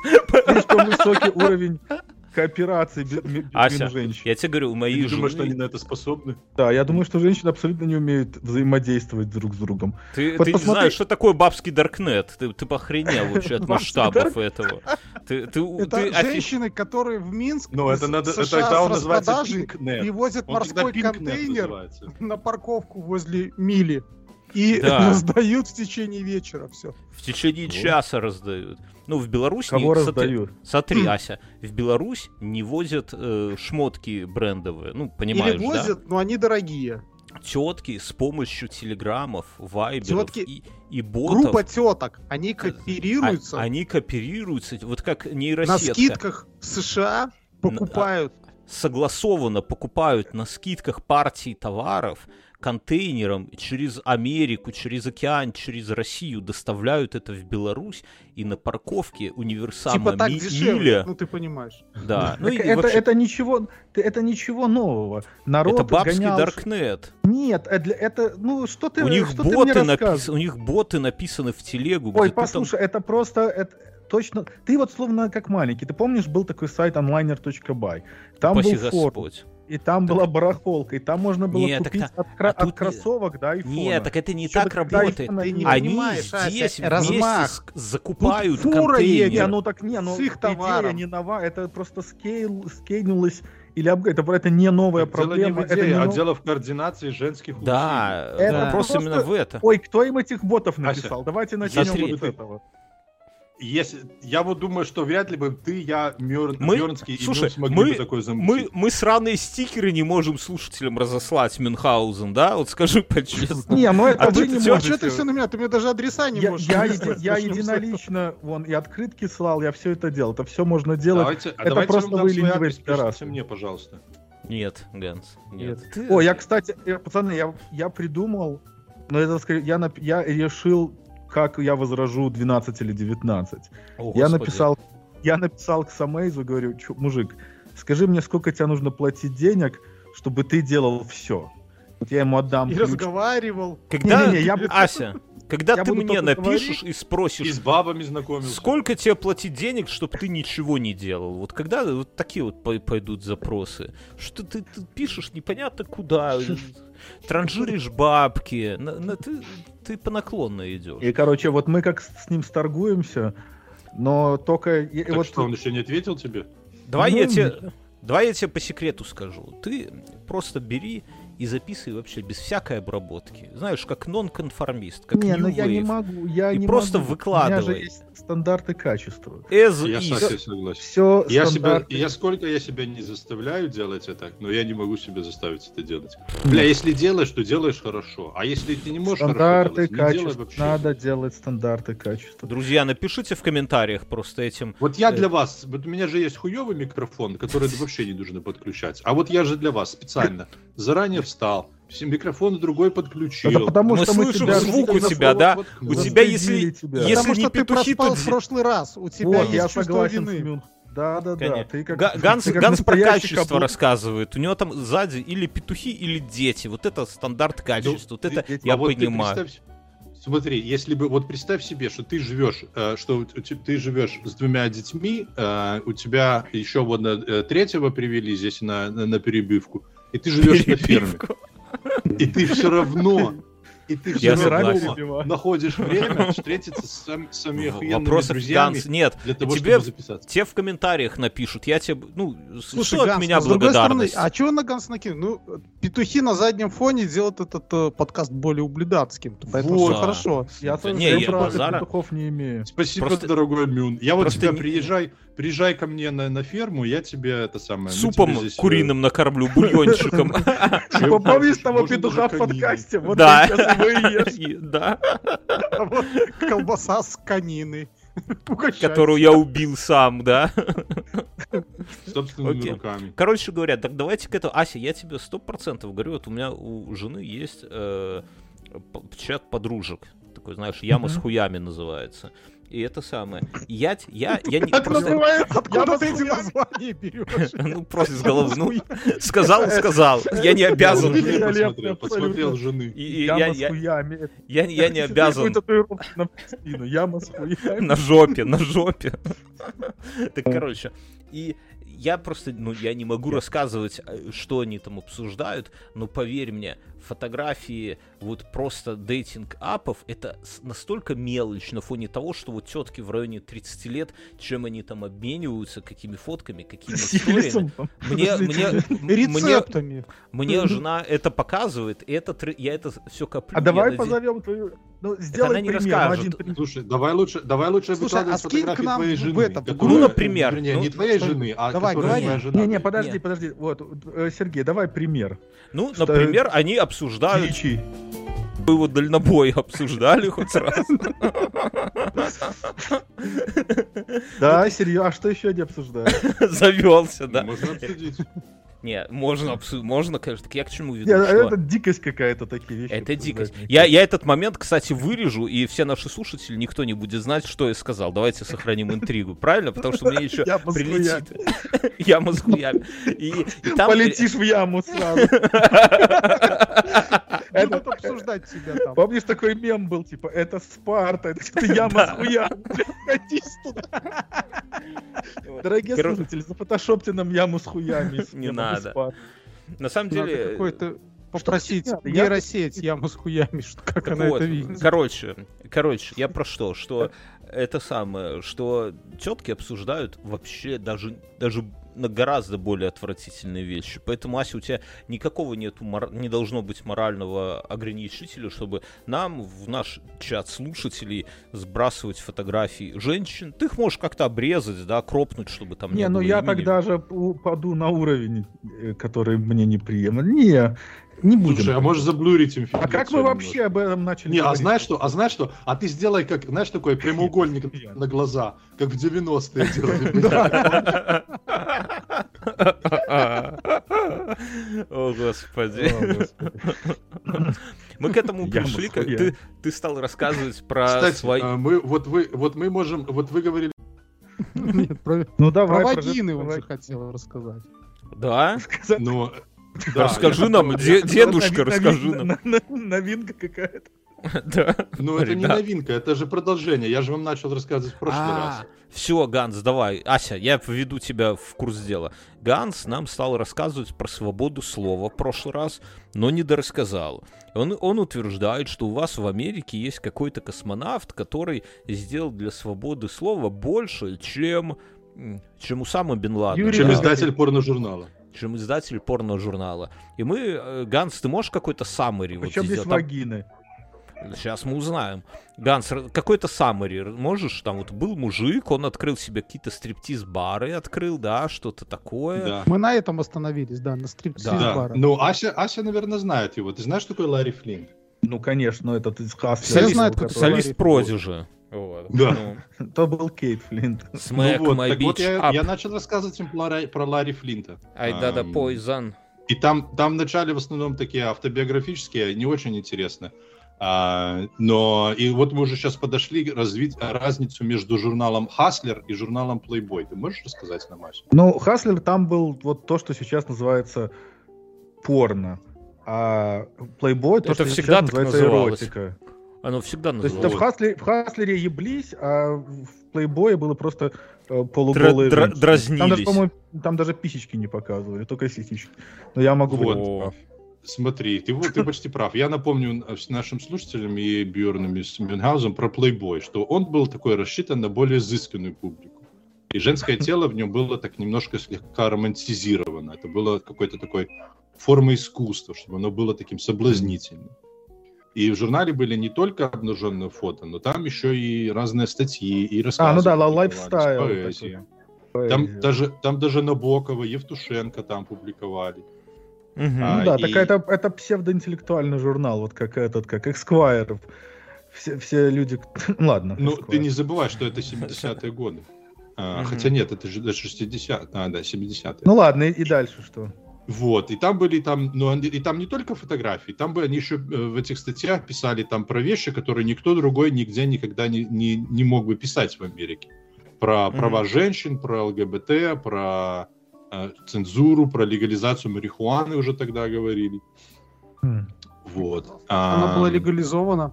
слишком высокий уровень кооперации Ася, женщин. я тебе говорю, у Ты моей не жены... думаешь, что они на это способны? Да, я думаю, что женщины абсолютно не умеют взаимодействовать друг с другом. Ты, Вот ты не посмотри- знаешь, что такое бабский даркнет. Ты, ты похренел вообще от масштабов этого. Ты, ты, Это ты офи- женщины, которые в Минск Ну, это надо, это тогда он называется Он тогда морской контейнер называется. на парковку возле мили и Да. раздают в течение вечера все. в течение часа раздают. Ну, в Беларусь... Кого не- раздают? Смотри, Ася, в Беларусь не возят э, шмотки брендовые. Ну, понимаешь, Или возят, но они дорогие. да? Тетки с помощью телеграммов, вайберов Тётки- и, и ботов. Группа теток, они кооперируются а- они кооперируются, вот как на нейросетка. скидках в США, покупают. согласованно покупают на скидках партии товаров контейнером через Америку, через океан, через Россию доставляют это в Беларусь и на парковке универсама типа так Ми- дешевле, Миля, ну ты понимаешь. да, ну и это, вообще, это ничего, ты- это ничего нового. Народ это бабский гонял- Даркнет. Нет, это, это, ну что ты, У них что ты боты написаны, у них боты написаны в телегу. Ой, ты там- послушай, это просто, это точно, ты вот словно как маленький. Ты помнишь, был такой сайт onliner.by? Там Упаси был форум, Господь. И там была барахолка, и там можно было Не, так купить та- от, кра- а тут от кроссовок до айфона. Нет, так это не Ещё так работает. не не. Они понимаешь, Ася, здесь вместе размах. с- закупают Тут фура контейнер. Не, ну так не, ну С их идея не нова, это просто скейл, скейнулось или апгрейд. Это, это не новая Дело не проблема. в это идее, не а нов- дело в координации женских Да, Это вопрос просто- именно в этом. Ой, кто им этих ботов Ася, написал? Давайте начнем смотри. вот с этого. Если, я вот думаю, что вряд ли бы ты, я, Мёр, Мы- Мёрнский и слушай, Мюн смогли мы- бы такое Мы, замутить. мы сраные стикеры не можем слушателям разослать Мюнхгаузен, да? Вот скажи по-честному. Не, ну это А вы не А что можете. ты все на меня? Ты мне даже адреса не Я, можешь. я, я этого. единолично, вон, и открытки слал, я все это делал. Это все можно делать. Давайте, а это давайте просто я вы ленивые пидорасы. мне, пожалуйста. Нет, Ганс, нет. нет. О, я, кстати, я, пацаны, я, я придумал, но это, я, я решил, как я возражу 12 или 19. О, я написал, я написал к Самейзу, говорю, мужик, скажи мне, сколько тебе нужно платить денег, чтобы ты делал все. Вот я ему отдам. И ключ. разговаривал. Когда, не, не, я... Ася, когда я ты мне напишешь говорить, и спросишь... И с бабами знакомился. Сколько тебе платить денег, чтобы ты ничего не делал? Вот когда вот такие вот пойдут запросы, что ты, ты пишешь непонятно куда, транжиришь бабки, на, на, ты, ты по наклонной идешь. И, короче, вот мы как с ним сторгуемся, но только... Так вот... что, он еще не ответил тебе? Давай ну, я тебе... Давай я тебе по секрету скажу. Ты просто бери и записывай вообще без всякой обработки. Знаешь, как нон-конформист, как Не, ну я не могу, я и не просто могу. выкладывай. У меня же есть стандарты качества. As я is. согласен. Все я, стандарты... себя, я сколько я себя не заставляю делать это, но я не могу себя заставить это делать. Бля, если делаешь, то делаешь хорошо. А если ты не можешь стандарты хорошо делать, качества. не делай вообще. Надо делать стандарты качества. Друзья, напишите в комментариях просто этим. Вот я для вас, вот у меня же есть хуёвый микрофон, который вообще не нужно подключать. А вот я же для вас специально заранее встал, все микрофон другой подключил. Это потому мы что слышим мы звук у тебя, да? У тебя, если, тебя. если потому не что петухи, ты проспал то... в прошлый раз. У тебя вот, есть я согласен вины. Да, да, да. Ты как, Га- Ганс, ты как Ганс про качество каблук. рассказывает. У него там сзади или петухи, или дети. Вот это стандарт качества. Ну, вот это дети. я а понимаю. Вот смотри, если бы вот представь себе, что ты живешь, э, что ты живешь с двумя детьми, э, у тебя еще вот э, третьего привели здесь на, на, на перебивку, и ты живешь на ферме. И ты все равно и ты все равно находишь время встретиться с сам, самими охуенными друзьями Ганс, нет, для того, тебе, чтобы записаться. Те в комментариях напишут, я тебе, ну, Слушай, что Ганс, от меня благодарность? Стороны, а чего на Ганс накинул? Ну, петухи на заднем фоне делают этот э, подкаст более ублюдацким, поэтому вот. все хорошо. Я тоже не, я базара... петухов не имею. Спасибо, Просто... дорогой Мюн. Я вот тебя не... приезжай, приезжай ко мне на, на ферму, я тебе это самое... Супом здесь... Э, куриным накормлю, бульончиком. Помнишь того петуха в подкасте? Да. Да. Колбаса с конины. Которую я убил сам, да? Собственными руками. Короче говоря, так давайте к этому... Ася, я тебе сто процентов говорю, вот у меня у жены есть э, чат подружек. Такой, знаешь, яма с хуями называется. И это самое. Я, я, я не как просто... называется? Откуда ты эти названия берешь? Ну, просто с головы. Ну, сказал, сказал. Я не обязан. Посмотрел, жены. Я Я не обязан. Яма с хуями. На жопе, на жопе. Так, короче. И я просто, ну, я не могу рассказывать, э, что они там обсуждают, но поверь мне, фотографии вот просто дейтинг-апов, это настолько мелочь на фоне того, что вот тетки в районе 30 лет, чем они там обмениваются, какими фотками, какими историями. Мне, мне, Рецептами. Мне, мне жена это показывает, и это, я это все коплю. А давай позовем твою... Ну, сделай она пример, не расскажет. Один... Слушай, давай лучше, давай лучше Слушай, а фотографии к нам твоей жены. В это, которая, ну, например. Вернее, ну, не твоей жены, а давай, говори. твоя жена. Не, не, подожди, Нет. подожди. Вот, э, Сергей, давай пример. Ну, что... например, они обсуждают... Чичи. Вы его дальнобой обсуждали хоть раз? Да, серьезно, а что еще не обсуждают? Завелся, да. Можно обсудить. Не, можно, абсу- можно, конечно. Так я к чему веду? Не, что... Это дикость какая-то такие вещи. Это дикость. Я, я этот момент, кстати, вырежу, и все наши слушатели, никто не будет знать, что я сказал. Давайте сохраним интригу, правильно? Потому что мне еще прилетит. Яма с хуями. Полетишь в яму сразу. Будут обсуждать тебя там. Помнишь, такой мем был, типа, это Спарта, это что-то яма с хуями. Катись туда. Дорогие слушатели, зафотошопьте нам яму с хуями. Не надо. На самом деле... Какой-то попросить нейросеть яму с хуями, что, как она это видит. Короче, короче, я про что? Что это самое, что тетки обсуждают вообще даже, даже на гораздо более отвратительные вещи. Поэтому, Ася, у тебя никакого нету, не должно быть морального ограничителя, чтобы нам в наш чат слушателей сбрасывать фотографии женщин. Ты их можешь как-то обрезать, да, кропнуть, чтобы там не, не ну я имени. тогда же упаду на уровень, э, который мне неприемлем. Не, не будем. Слушай, а можешь заблурить им А как мы вообще об этом начали Не, а говорить? а знаешь что? А знаешь что? А ты сделай как, знаешь, такой прямоугольник на глаза, как в 90-е делали. О, господи. Мы к этому пришли, как ты, ты стал рассказывать про Кстати, свои... а, мы, вот, вы, вот мы можем... Вот вы говорили... Нет, про, Ну про давай. вагины он про- же хотел рассказать. Да? сказать. Да, Расскажи нам, де- дедушка, Новин- расскажи нам. на- на- Новинка какая-то. Да. Ну, это не новинка, это же продолжение. Я же вам начал рассказывать в прошлый раз. Все, Ганс, давай. Ася, я введу тебя в курс дела. Ганс нам стал рассказывать про свободу слова в прошлый раз, но не дорассказал. Он, он утверждает, что у вас в Америке есть какой-то космонавт, который сделал для свободы слова больше, чем, чем Усама Бен Ладен. Юрий Чем Да. издатель порножурнала. Чем издатель порно-журнала. И мы, э, Ганс, ты можешь какой-то саммари вот Причем здесь сделать? Там- вагины. Сейчас мы узнаем. Ганс, какой-то саммари можешь? Там вот был мужик, он открыл себе какие-то стриптиз-бары, открыл, да, что-то такое. Да. Мы на этом остановились, да, на стриптиз Да. Ну, Ася, Ася, наверное, знает его. Ты знаешь, что такое Ларри Флинт? Ну, конечно, этот из Хаслера. Все Солист- знают, кто Солист Продижи. Вот. Да. Ну, То был Кейт Флинт. Smack ну вот, my так вот bitch я, начал рассказывать им про, Ларри- про Ларри Флинта. Ай да да Ам, poison. И там, там в начале в основном такие автобиографические, не очень интересно. А, но и вот мы уже сейчас подошли развить разницу между журналом Хаслер и журналом Playboy. Ты можешь рассказать нам, Ася? Ну, Хаслер там был вот то, что сейчас называется порно. А Playboy то, Это что всегда сейчас так называется называлось. эротика. Оно всегда То есть это в, называлось. Хаслере, в Хаслере еблись, а в Playboy было просто э, Дра- полуголые дра- женщины. Там даже, дразнились. по-моему, там даже писечки не показывали, только сисечки. Но я могу быть Вот. прав. Смотри, ты, вот- ты почти прав. Я напомню нашим слушателям и Бьерном и с Мюнхгаузом про Playboy, что он был такой рассчитан на более изысканную публику. И женское тело в нем было так немножко слегка романтизировано. Это было какой-то такой форма искусства, чтобы оно было таким соблазнительным. И в журнале были не только обнаженные фото, но там еще и разные статьи и рассказы. А, ну да, лайфстайл. Там даже, там даже Набокова, Евтушенко там публиковали. Мгм. А, Ну да, и- так это, это псевдоинтеллектуальный журнал, вот как этот, как Esquire. Все, все люди... Ладно. Ну, Esquire. ты не забывай, что это 70-е годы. А. Хотя нет, это же даже 60 а, да, 70-е. Ну ладно, и, и дальше что? Вот, и там были там, ну, и там не только фотографии, там бы они еще э, в этих статьях писали там про вещи, которые никто другой нигде никогда не, не, не мог бы писать в Америке. Про Мгм. права женщин, про ЛГБТ, про э, цензуру, про легализацию марихуаны уже тогда говорили. Хм. Вот. Она А, была легализована.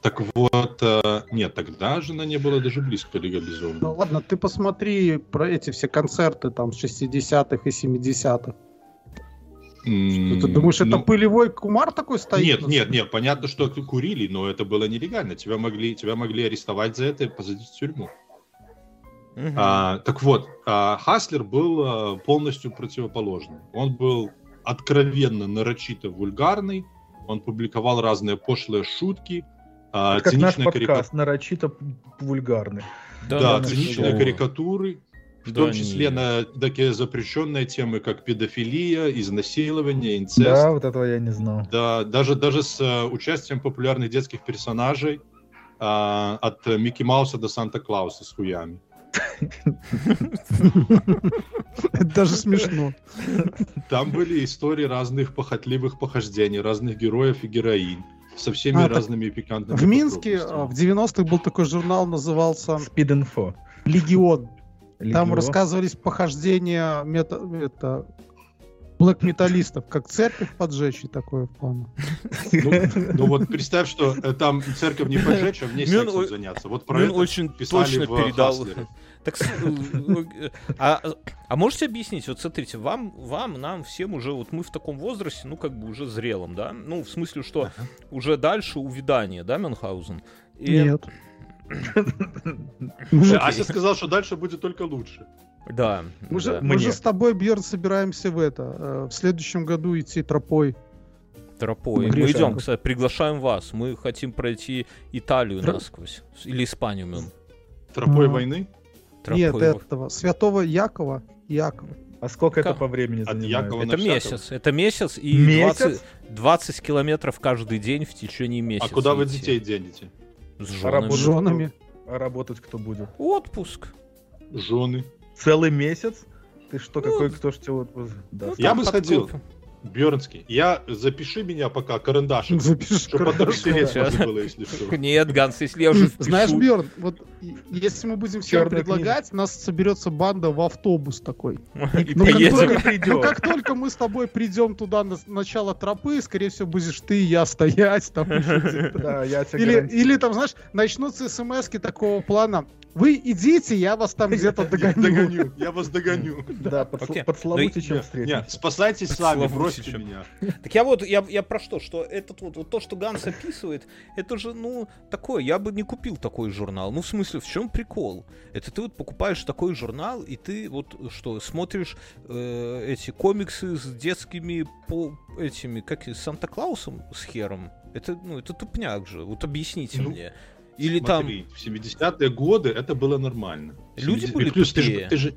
Так вот, э, нет, тогда же она не была даже близко легализована. Ну ладно, ты посмотри про эти все концерты там с 60-х и 70-х. Ты думаешь, это ну, пылевой кумар такой стоит? Нет, нет, нет, понятно, что ты курили, но это было нелегально. Тебя могли, тебя могли арестовать за это и посадить в тюрьму. Мгм. А, так вот, а, Хаслер был а, полностью противоположным. Он был откровенно, нарочито вульгарный. Он публиковал разные пошлые шутки, а, Это как наш циничные карика- подкаст, нарочито вульгарный. Да, ну циничные карикатуры, в Да том числе на такие запрещенные темы, как педофилия, изнасилование, инцест. Да, вот этого я не знал. Да, даже, даже с э, участием популярных детских персонажей а, от э, Микки Мауса до Санта-Клауса с хуями. Это даже смешно. Там были истории разных похотливых похождений, разных героев и героинь, со всеми А, так разными пикантными В Минске а, в 90-х был такой журнал, назывался Speed Info. «Легион». Там рассказывались похождения мета, это, блэк-металлистов, как церковь поджечь и такое плана. Ну, ну вот представь, что э, там церковь не поджечь, а в ней сексом заняться. Вот про это очень писали точно в передал. Так, э, а, а можете объяснить, вот смотрите, вам, вам, нам всем уже, вот мы в таком возрасте, ну, как бы уже зрелом, да? Ну, в смысле, что уже дальше увядание, да, Мюнхгаузен? И- Нет. Ася сказал, что дальше будет только лучше. Да. Мы же, да. мы Мне. же с тобой, Бьерн, собираемся в это, э, в следующем году идти тропой. Тропой. Мы идем, кстати, приглашаем вас. Мы хотим пройти Италию Тро- насквозь. Или Испанию, Мюн. Тропой А. войны? Тропой. Нет, этого, святого Якова. Якова. А сколько это Как? по времени От занимает? Якова Это на месяц. Это месяц и Месяц? 20, 20 километров каждый день в течение месяца. А куда вы идти. детей денете? С женами. работать С женами. кто- А работать кто будет? Отпуск. Жены. Целый месяц? Ты что, ну, какой, кто ж тебе вот... Да, ну, я бы сходил. Бернский, я запиши меня пока карандашем. Запиши чтобы карандашем. было, если что. Нет, Ганс, если я уже впишу... Знаешь, Берн, вот если мы будем всем предлагать, книга. нас соберется банда в автобус такой. И ну, как только, ну, как только мы с тобой придем туда на начало тропы, скорее всего, будешь ты и я стоять там. Да, я тебе или, или там, знаешь, начнутся смс такого плана. Вы идите, я вас там где-то догоню. догоню. Я вас догоню. Да, поцелуйте, чем встретимся. Спасайтесь сами, бросьте меня. Так я вот, я, я про что? Что этот вот, вот то, что Ганс описывает, это же, ну, такое, я бы не купил такой журнал. Ну, в смысле, в чем прикол? Это ты вот покупаешь такой журнал, и ты вот что, смотришь э, эти комиксы с детскими по этими, как Санта-Клаусом с хером. Это, ну, это тупняк же. Вот объясните ну, мне. Или Смотри, там... в 70-е годы это было нормально. Люди 70... были плюс, ты же, ты же,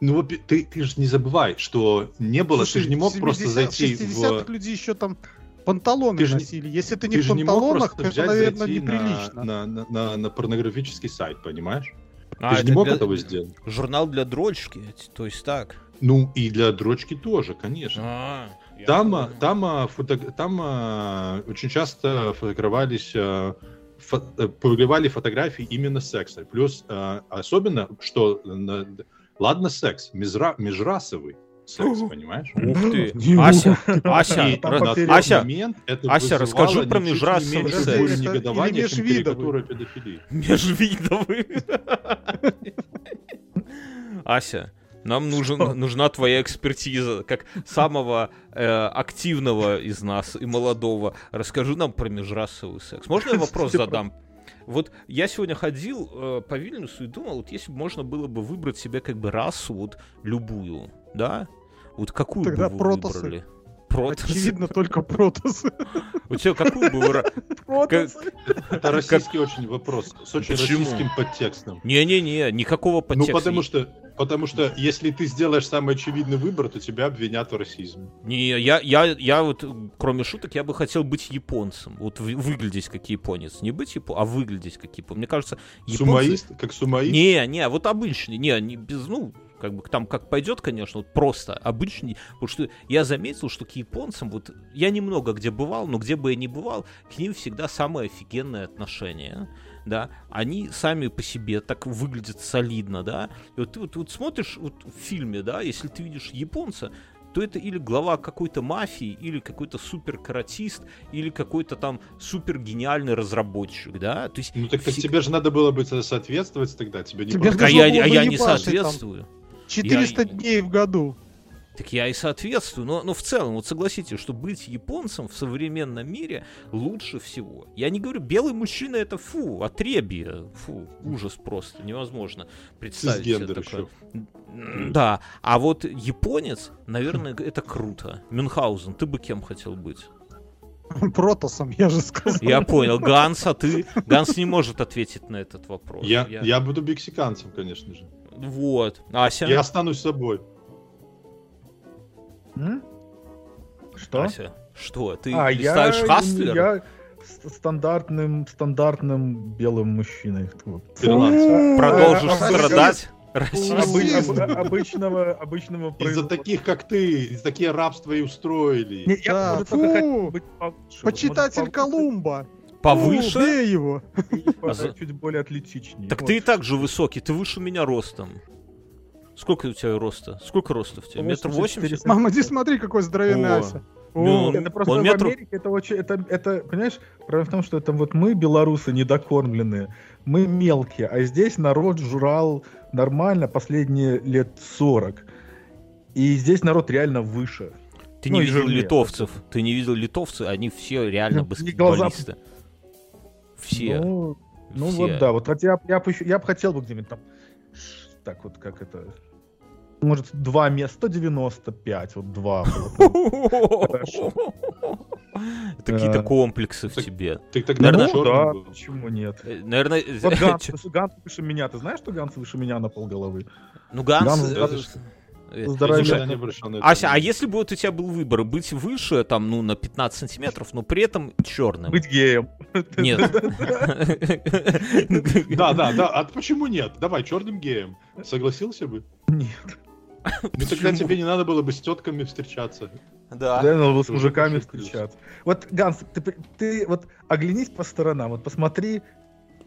ну, ты, ты же не забывай, что не было, Слушай, ты же не мог 70, просто зайти в... 60-х люди еще там панталоны ты носили. Если ты не ты в панталонах, то это, наверное, неприлично. На, на, на, на порнографический сайт, понимаешь? А, ты же не мог для... этого сделать. Журнал для дрочки, то есть так. Ну, и для дрочки тоже, конечно. А, там, там, а, фото... там а, очень часто фотографировались фо э, публиковали фотографии именно секса. Плюс э, особенно, что ладно секс, межра межрасовый секс, понимаешь? Ух ты! Ася, Ася, и Ася, момент это Ася, расскажи про межрасовый секс. негодование, чем карикатура педофилии. Межвидовый. Ася, нам нужен, нужна твоя экспертиза, как самого э, активного из нас и молодого. Расскажи нам про межрасовый секс. Можно я вопрос задам? Вот я сегодня ходил э, по Вильнюсу и думал, вот если бы можно было бы выбрать себе как бы расу, вот любую, да? Вот какую Тогда бы вы протосы. выбрали? Протосы. Очевидно, только протосы. У тебя какую бы вы... Это российский очень вопрос, с очень российским подтекстом. Не-не-не, никакого подтекста. Ну, потому что Потому что если ты сделаешь самый очевидный выбор, то тебя обвинят в расизме. Не, я, я, я вот, кроме шуток, я бы хотел быть японцем. Вот выглядеть как японец. Не быть японцем, а выглядеть как японец. Мне кажется, японцы... Сумаист? Как сумаист? Не, не, вот обычный. Не, не без, ну, как бы там как пойдет, конечно, вот просто обычный, потому что я заметил, что к японцам, вот я немного где бывал, но где бы я ни бывал, к ним всегда самое офигенное отношение да, они сами по себе так выглядят солидно, да, и вот ты вот, вот смотришь вот в фильме, да, если ты видишь японца, то это или глава какой-то мафии, или какой-то супер каратист, или какой-то там супер гениальный разработчик, да? То есть ну так, так тебе же надо было бы соответствовать тогда, тебе не тебе просто... А я, а я не соответствую. 400 я... дней в году. Так я и соответствую. Но, но в целом, вот согласитесь, что быть японцем в современном мире лучше всего. Я не говорю, белый мужчина это фу, отребье. Фу, ужас просто. Невозможно представить себе такое. Да, а вот японец, наверное, это круто. Мюнхгаузен, ты бы кем хотел быть? Протосом, я же сказал. Я понял. Ганс, а ты? Ганс не может ответить на этот вопрос. Я, я... я буду мексиканцем, конечно же. Вот. Ася? Я останусь собой. Что? Ася, что? Ты а, листаешь я, Хастлер? Я стандартным, стандартным белым мужчиной. Продолжишь а, страдать? обычного, обычного Из-за таких, как ты, из такие рабства и устроили. Не, я фу, почитатель Колумба. Повыше? Убей его. Чуть более атлетичнее. Так ты и так же высокий, ты выше меня ростом. Сколько у тебя роста? Сколько роста в тебе? Метр восемьдесят? Мама, иди смотри, какой здоровенный Ася. Ну, это просто он в метр... Америке это очень, это, это, понимаешь, проблема в том, что это вот мы, белорусы, недокормленные, мы мелкие, а здесь народ жрал нормально последние лет 40. И здесь народ реально выше. Ты ну, не видел литовцев, ты не видел литовцев, они все реально ну, баскетболисты. Глаза... Все. Ну, ну все. вот да, вот я, я, я, я бы хотел бы где-нибудь там так вот, как это... Может, два места, 195, вот два. Это какие-то комплексы в тебе. Ты тогда ну, да, почему нет? Э, наверное... Вот Ганс, Ганс выше меня. Ты знаешь, что Ганс выше меня на полголовы? Ну, Ганс... Э, Слушай, Ася, а если бы вот у тебя был выбор быть выше, там, ну, на 15 сантиметров, но при этом черным? Быть геем. Нет. Да, да, да. А почему нет? Давай, черным геем. Согласился бы? Нет. Ну тогда тебе не надо было бы с тетками встречаться. Да. Да, надо было с мужиками встречаться. Вот, Ганс, ты, ты вот оглянись по сторонам, вот посмотри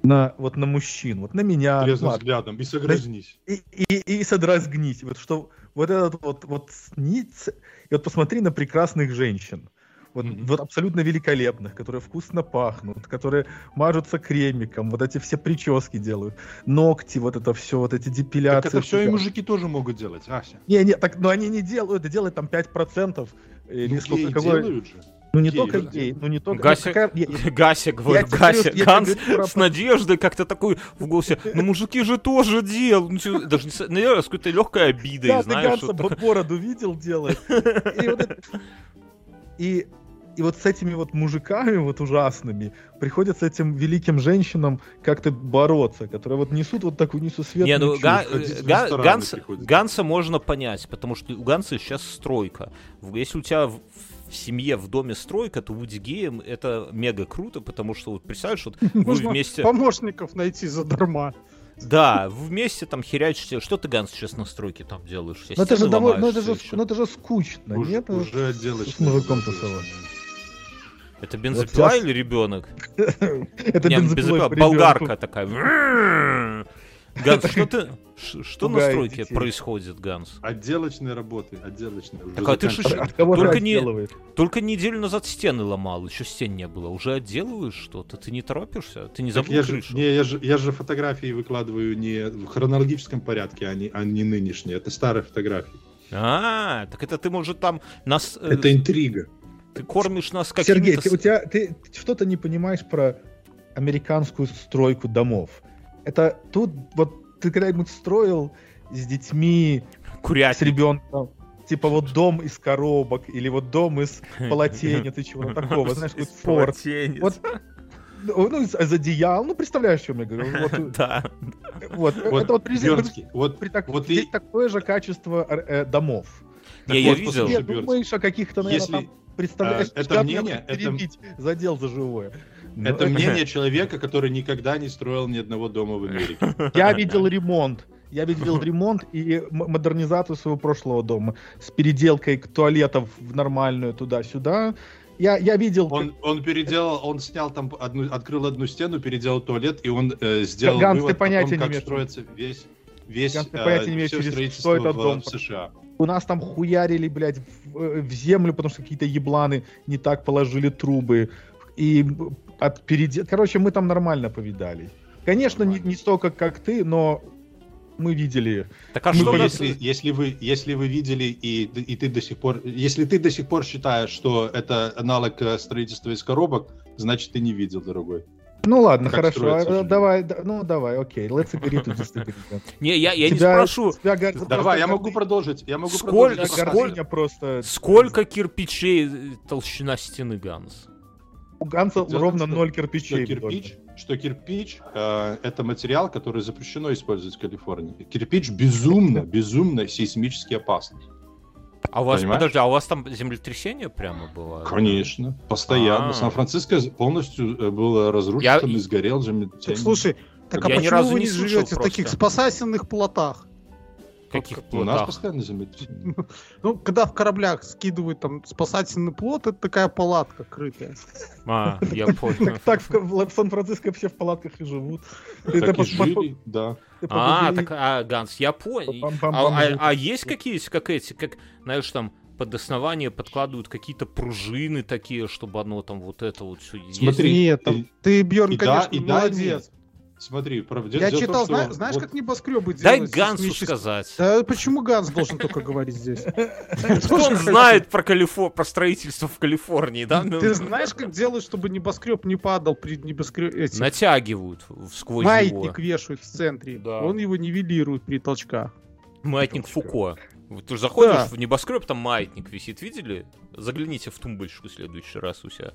на, вот на мужчин, вот на меня, Трезвым взглядом и согразнись. и, и, и содрозгнись. Вот что вот этот вот, вот снится, и вот посмотри на прекрасных женщин. Вот, Мгм. вот абсолютно великолепных, которые вкусно пахнут, которые мажутся кремиком, вот эти все прически делают, ногти, вот это все, вот эти Так депиляции. это все и мужики тоже могут делать, Ася. Не, не, так, но они не делают, это делает там 5%. Или Ну, сколько, какой- делают же. Ну не только же гей, ну не только... Ну, какая- Гася, говорю, я тебе Ганс про- с надеждой как-то такой в голосе, ну мужики же тоже делают, Ну, даже, наверное, с какой-то легкой обидой, Да, ты знаешь, Ганса вот бо- бороду видел делает. И вот это- И и вот с этими вот мужиками вот ужасными приходится этим великим женщинам как-то бороться, которые вот несут вот такую несу светлую Не, ну чушь. Га- Га- рестораны Ганса, можно понять, потому что у Ганса сейчас стройка. Если у тебя в, семье, в доме стройка, то быть геем это мега круто, потому что вот представляешь, вот вы Можно вместе... помощников найти задарма. Да, вместе там херячите. Что ты, Ганс, сейчас на стройке там делаешь? Ну это же довольно, ну ломаешь, это же, ну это же скучно, Уже, нет? уже отделочные с мужиком работы. тусовать. Это бензопила Вот сейчас- или ребенок? Это бензопила, болгарка такая. Ганс, что ты... Что на стройке детей. происходит, Ганс? Отделочные работы, отделочные. Так, а ты Только же не-? Только неделю назад стены ломал, еще стен не было. Уже отделываешь что-то? Ты не торопишься? Ты не забыл я же, крышу? не, я, же, я же фотографии выкладываю не в хронологическом порядке, а не, а не нынешние. Это старые фотографии. А, так это ты, может, там нас... э, Это интрига. Ты кормишь нас Сергей, какими-то... ты, у тебя, ты что-то не понимаешь про американскую стройку домов. Это тут, вот ты когда-нибудь строил с детьми, с Курятник. ребенком, типа вот дом из коробок, или вот дом из полотенец и чего-то такого, знаешь, какой форт. полотенец. Вот, ну, из, из одеял, ну, представляешь, о чем я говорю. Вот, Да. вот, Вот, это вот при, вот, при так- вот здесь и- такое же качество э, домов. так Не, я вот, видел. Ты Бёрнский, думаешь о каких-то, наверное, Если, там представляешь, а, это мнение, это- перебить, задел за живое. Это мнение человека, который никогда не строил ни одного дома в Америке. Я видел ремонт. Я видел ремонт и модернизацию своего прошлого дома с переделкой туалетов в нормальную туда-сюда. Я, я видел... Он, он переделал, он снял там одну, открыл одну стену, переделал туалет, и он э, сделал Ганс, ты вывод о понятия том, не как строится весь, весь Ганс, ты э, понятия не имеешь, всё через строительство что в, дом. в США. У нас там хуярили, блядь, в, э, в землю, потому что какие-то ебланы не так положили трубы. И от передел... Короче, мы там нормально повидали. Конечно, не, не столько, как ты, но мы видели. Так а Ну, что Ну, нас... если, если, вы, если вы видели и, и ты до сих пор, если ты до сих пор считаешь, что это аналог э, строительства из коробок, значит ты не видел, дорогой. Ну ладно, Как хорошо. а, давай, да- ну давай, окей. Let's agree to disagree. Не, я, я не Тебя- спрошу, тебя просто Давай, я могу продолжить. Я могу Сколько- продолжить. тебя сколько- просто... сколько кирпичей э, толщина стены, Ганс? У Ганса Дело ровно том, что- ноль Что кирпичей. в кирпич, что кирпич э, это материал, который запрещено использовать в Калифорнии. Кирпич безумно, безумно сейсмически опасный. А у вас, Понимаешь? подожди, а у вас там землетрясение прямо было? Конечно, постоянно. А. Сан-Франциско полностью э, было разрушен Я- и сгорел же. Так, слушай, так а Я ни почему разу вы не живете в таких спасательных плотах? Каких у нас плотах? постоянно землетрясение. Ну, когда в кораблях скидывают там спасательный плот, это такая палатка крытая. А, я понял. Так, в, Сан-Франциско все в палатках и живут. Так и жили, да. А, так, а, Ганс, я понял. А, а- а есть какие-то, как эти, как, знаешь, там под основание подкладывают какие-то пружины такие, чтобы оно там вот это вот все Смотри, Нет, там, ты, Бьерн, да, конечно, и да, и молодец. Смотри, про- Я дело том, читал, что зна- знаешь, вот как небоскребы Дай делают? Гансу сейсмически? сказать. Да почему Ганс должен только говорить здесь? Что он знает про, про строительство в Калифорнии, да? Ты знаешь, как делают, чтобы небоскреб не падал при небоскребе? Натягивают сквозь Маятник его. вешают в центре. Да. Он его нивелирует при толчках. Маятник Фуко. Ты же заходишь Да. в небоскреб, там маятник висит, видели? Загляните в тумбочку в следующий раз у себя.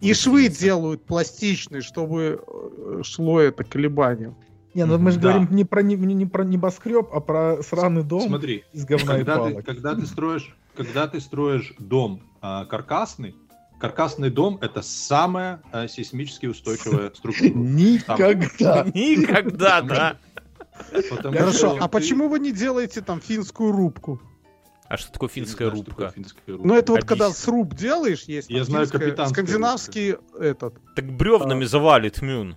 И швы делают пластичные, чтобы э, шло это колебание. Не, ну мы же Да. говорим не про, не, не про небоскреб, а про сраный дом Смотри, из говна и когда ты, палок. когда ты строишь, когда ты строишь дом а, каркасный, каркасный дом это самая а, сейсмически устойчивая структура. Никогда. Никогда, да. Потому Хорошо, а ты... почему вы не делаете там финскую рубку? А что такое финская знаю, рубка? финская рубка? Ну это вот Объясни. когда сруб делаешь, есть. Я знаю капитан. Скандинавский рубка. этот. Так бревнами а... завалит Мюн.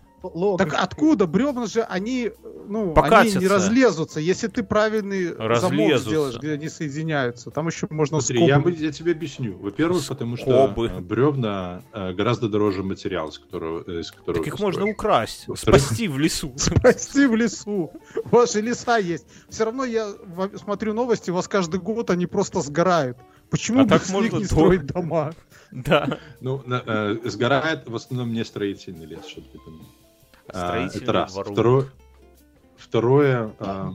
Так откуда бревна же они, ну, Покатятся. они не разлезутся, если ты правильный разлезутся. замок сделаешь, где они соединяются. Там еще можно Смотри, я, бы, я тебе объясню. Во-первых, потому что э, бревна э, гораздо дороже материал, из которого, э, из которого Так их можно украсть, спасти в лесу. Спасти в лесу. Ваши леса есть. Все равно я смотрю новости, у вас каждый год они просто сгорают. Почему а бы так можно не строить дома? Да. Ну, сгорает в основном не строительный лес, чтобы ты понимал. А, это раз. Второе, второе э,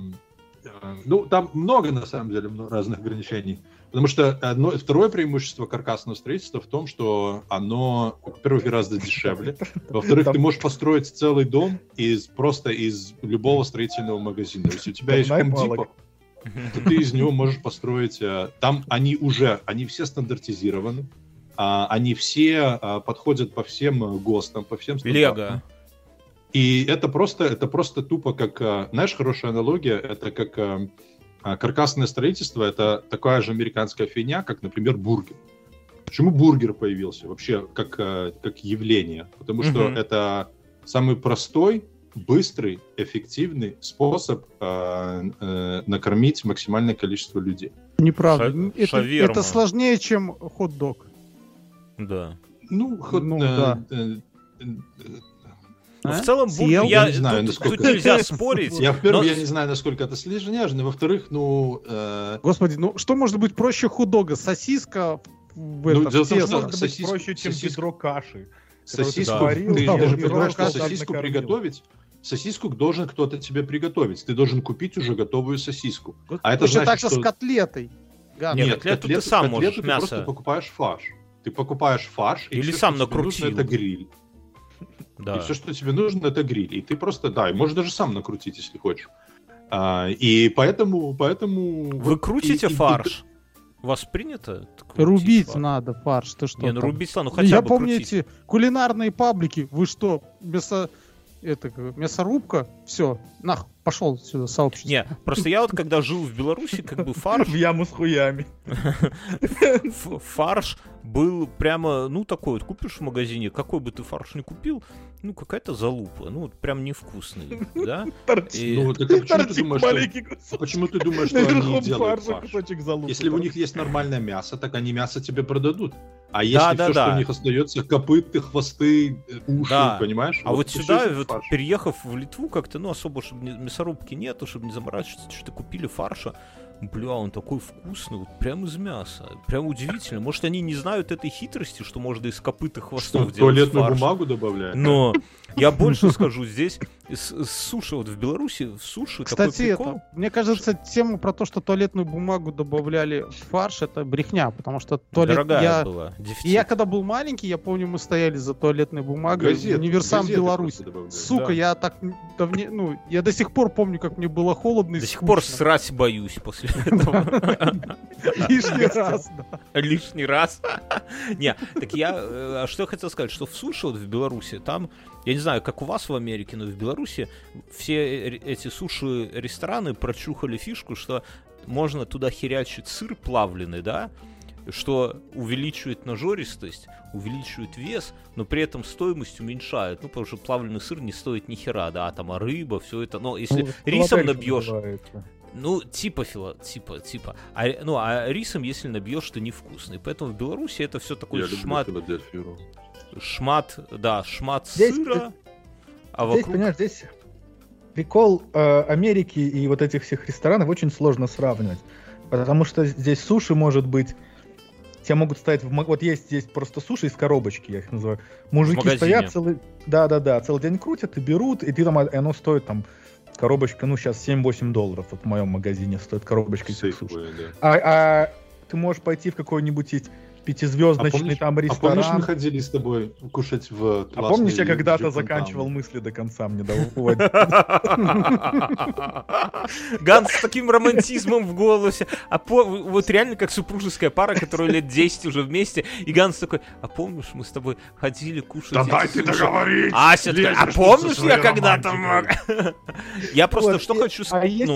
ну, там много, на самом деле, разных ограничений. Потому что одно, второе преимущество каркасного строительства в том, что оно, во-первых, гораздо дешевле. Во-вторых, ты можешь построить целый дом из просто из любого строительного магазина. Если у тебя есть Home то ты из него можешь построить... Э, там они уже, они все стандартизированы. А, они все а, подходят по всем ГОСТам, по всем стандартам. Лего. И это просто, это просто тупо как, э, знаешь, хорошая аналогия, это как э, а, каркасное строительство, это такая же американская фигня, как, например, бургер. Почему бургер появился вообще как, э, как явление? Потому что mm-hmm. это самый простой, быстрый, эффективный способ э, э, накормить максимальное количество людей. Неправда. Ша- это, это сложнее, чем хот-дог. Да. Ну, хот, ну э, да. Э, э, а? в целом, Съел? я, я не знаю, тут, насколько... тут нельзя спорить. Я, во-первых, но... я не знаю, насколько это слежнежно. Во-вторых, ну... Э... Господи, ну что может быть проще худога? Сосиска в ну, этом, в может сосиску, проще, чем сосиску... бедро каши. Сосиску, да. ты, ты, ты же понимаешь, что сосиску приготовить, сосиску должен кто-то тебе приготовить. Ты должен купить уже готовую сосиску. А это значит, так же что... с котлетой. Гад. Нет, котлету, котлету ты сам можешь ты мясо. просто покупаешь фарш. Ты покупаешь фарш, Или все, сам накрутил. это гриль. Да. И все, что тебе нужно, это гриль. И ты просто, да, и можешь даже сам накрутить, если хочешь. А, и поэтому, поэтому... Вы вот, крутите и, фарш? И, У вас принято? Рубить фарш? надо фарш, ты что? Не, ну рубить, ну хотя Я бы помню крутить. эти кулинарные паблики. Вы что, мясо... Это, мясорубка? Все, нах, пошел сюда, сообщество. Не, просто я вот когда жил в Беларуси, как бы фарш... В яму с хуями. Фарш был прямо, ну, такой вот, купишь в магазине, какой бы ты фарш не купил, ну, какая-то залупа, ну, вот прям невкусный, да? Ну, почему ты думаешь, что... Почему ты думаешь, что они делают фарш? Если у них есть нормальное мясо, так они мясо тебе продадут. А если все, что у них остается, копыты, хвосты, уши, понимаешь? А вот сюда, вот переехав в Литву, как-то, ну, особо, чтобы мясорубки нету, чтобы не заморачиваться, что-то купили фарша, Бля, он такой вкусный, вот прям из мяса. Прям удивительно. Может, они не знают этой хитрости, что можно из копыта хвостов что, делать туалетную фарш. бумагу добавляют? Но я больше скажу, здесь с, с суши, вот в Беларуси в суши Кстати, такой прикол. это, мне кажется, тема про то, что туалетную бумагу добавляли в фарш, это брехня, потому что туалет... Дорогая я... была, Я когда был маленький, я помню, мы стояли за туалетной бумагой газеты, универсам Беларусь. Сука, да. я так давне... ну, я до сих пор помню, как мне было холодно и До сих пор срать боюсь после этого. Лишний раз, да. Лишний раз. Не, так я... Э, что я хотел сказать, что в суши вот в Беларуси, там я не знаю, как у вас в Америке, но в Беларуси все эти суши-рестораны прочухали фишку, что можно туда херячить сыр плавленый, да, что увеличивает нажористость, увеличивает вес, но при этом стоимость уменьшает. Ну, потому что плавленый сыр не стоит ни хера, да, там, а рыба, все это. Но если ну, рисом набьешь... Ну, типа фила, типа, типа. А, ну, а рисом, если набьешь, то невкусный. Поэтому в Беларуси это все такой Я шмат. Люблю шмат, да, шмат здесь, сыра, а здесь, вокруг... понимаешь, здесь прикол э, Америки и вот этих всех ресторанов очень сложно сравнивать, потому что здесь суши может быть Тебя могут ставить в вот есть здесь просто суши из коробочки, я их называю. Мужики стоят целый, да, да, да, целый день крутят и берут, и ты там, и оно стоит там коробочка, ну сейчас 7-8 долларов вот в моем магазине стоит коробочка этих суши. Да. А, а ты можешь пойти в какой-нибудь есть пятизвездочный А помнишь- там А помнишь, ресторан. мы ходили с тобой кушать в А помнишь, я когда-то заканчивал мысли до конца, мне дал уводить. Ганс с таким романтизмом в голосе. А по- вот реально как супружеская пара, которая лет 10 уже вместе. И Ганс такой, а помнишь, мы с тобой ходили кушать Да дайте суши?» договорить! Ася такая, а помнишь, я когда-то мог? Я просто что хочу сказать.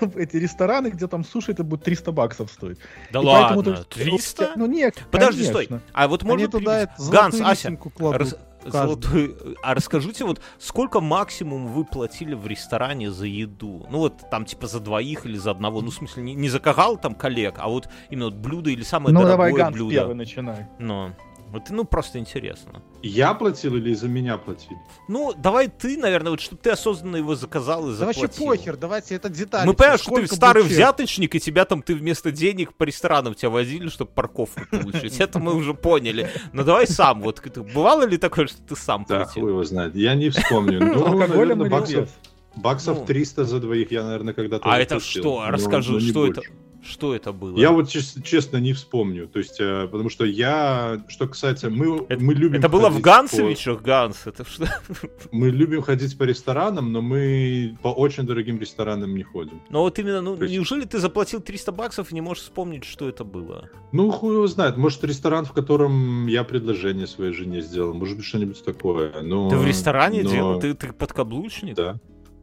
Ну, эти рестораны, где там суши, это будет 300 баксов стоить. да И поэтому ладно, то есть, 300? Ну нет, Подожди, конечно. стой. А вот Они можно туда Ганс, золотую Ася. Рас- золотой- А расскажите, вот сколько максимум вы платили в ресторане за еду? Ну вот там типа за двоих или за одного. Ну в смысле не, не за кагал там коллег, а вот именно вот блюдо или самое Ну дорогое давай, Ганс, блюдо. первый начинай. Ну, вот, ну просто интересно. Я платил или за меня платили? Ну, давай ты, наверное, вот чтобы ты осознанно его заказал и Да заплатил. вообще похер, давайте это детали. Мы понимаем, что ты старый будет чек? взяточник, и тебя там, ты вместо денег по ресторанам тебя возили, чтобы парковку получить. Это мы уже поняли. Но давай сам, вот бывало ли такое, что ты сам Да, платил? хуй его знает. Я не вспомню. Ну, наверное, баксов, баксов Ну. 300 за двоих я, наверное, когда-то А это что? Расскажи, но не что это? Что это было? Я вот чес- честно не вспомню. То есть, э, потому что я, что касается, мы, Это- мы любим Это было в Гансовичах, Ганс, это что? по- мы любим ходить по ресторанам, но мы по очень дорогим ресторанам не ходим. Но вот именно, ну, есть- неужели ты заплатил 300 баксов и не можешь вспомнить, что это было? Ну, хуй его знает. Может, ресторан, в котором я предложение своей жене сделал. Может быть, что-нибудь такое. Но, Ты в ресторане но- делал? Ты, ты подкаблучник? Да.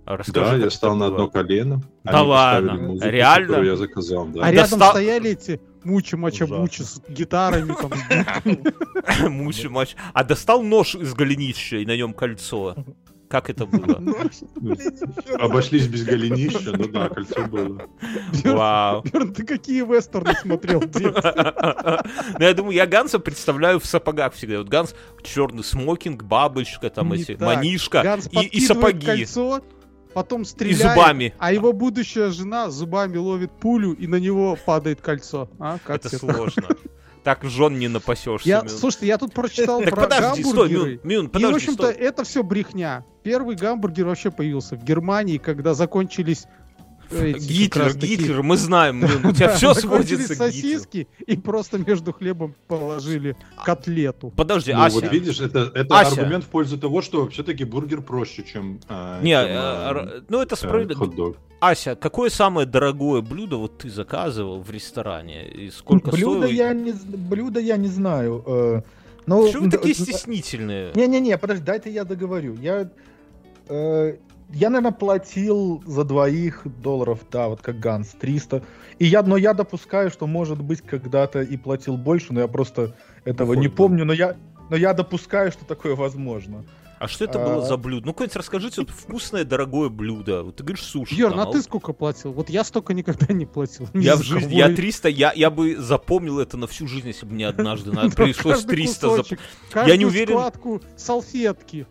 А расскажи, да, я это стал на было. одно колено. Да Они ладно? музыку, Реально? я заказал, да. А рядом Достал- стояли эти мучи мача мучи с гитарами там. Мучи матч. А достал нож из голенища и на нем кольцо. Как это было? Обошлись без голенища, ну да, кольцо было. Вау. Бёрн, ты какие вестерны смотрел? Ну, я думаю, я Ганса представляю в сапогах всегда. Вот Ганс, черный смокинг, бабочка, там эти, манишка и, сапоги. кольцо, потом И стреляет, зубами. а его будущая жена зубами ловит пулю, и на него падает кольцо. А, как Это сложно. Так жен не напасешься. Я, слушайте, я тут прочитал про подожди, стой, гамбургеры. Мюн, Мюн, И, в подожди, общем-то, стой. это все брехня. Первый гамбургер вообще появился в Германии, когда закончились Гитлер, раз таки- Гитлер, мы знаем, у тебя все сводится к сосиски и просто между хлебом положили котлету. Подожди, Ну, Ася. вот видишь, это, аргумент в пользу того, что все-таки бургер проще, чем, а, Не, э, р- ну это э, справедливо. Ася, какое самое дорогое блюдо вот ты заказывал в ресторане? И сколько Блюдо я не, блюдо я не знаю. э, Ну, Почему вы такие стеснительные? Не-не-не, подожди, дай-то я договорю. Я, э, я, наверное, платил за двоих долларов, да, вот как Ганс, 300. И я, но я допускаю, что, может быть, когда-то и платил больше, но я просто этого не Выходит, да. помню, но я, но я допускаю, что такое возможно. А что это было А. за блюдо? Ну, какое-нибудь расскажите, вот вкусное, дорогое блюдо. Вот ты говоришь суши. Бьерн, там, а ты сколько платил? Вот я столько никогда не платил. Я в жизни, кого. я 300, я, я бы запомнил это на всю жизнь, если бы мне однажды надо, Да, пришлось каждый 300 зап- кусочек, каждую не уверен- складку салфетки.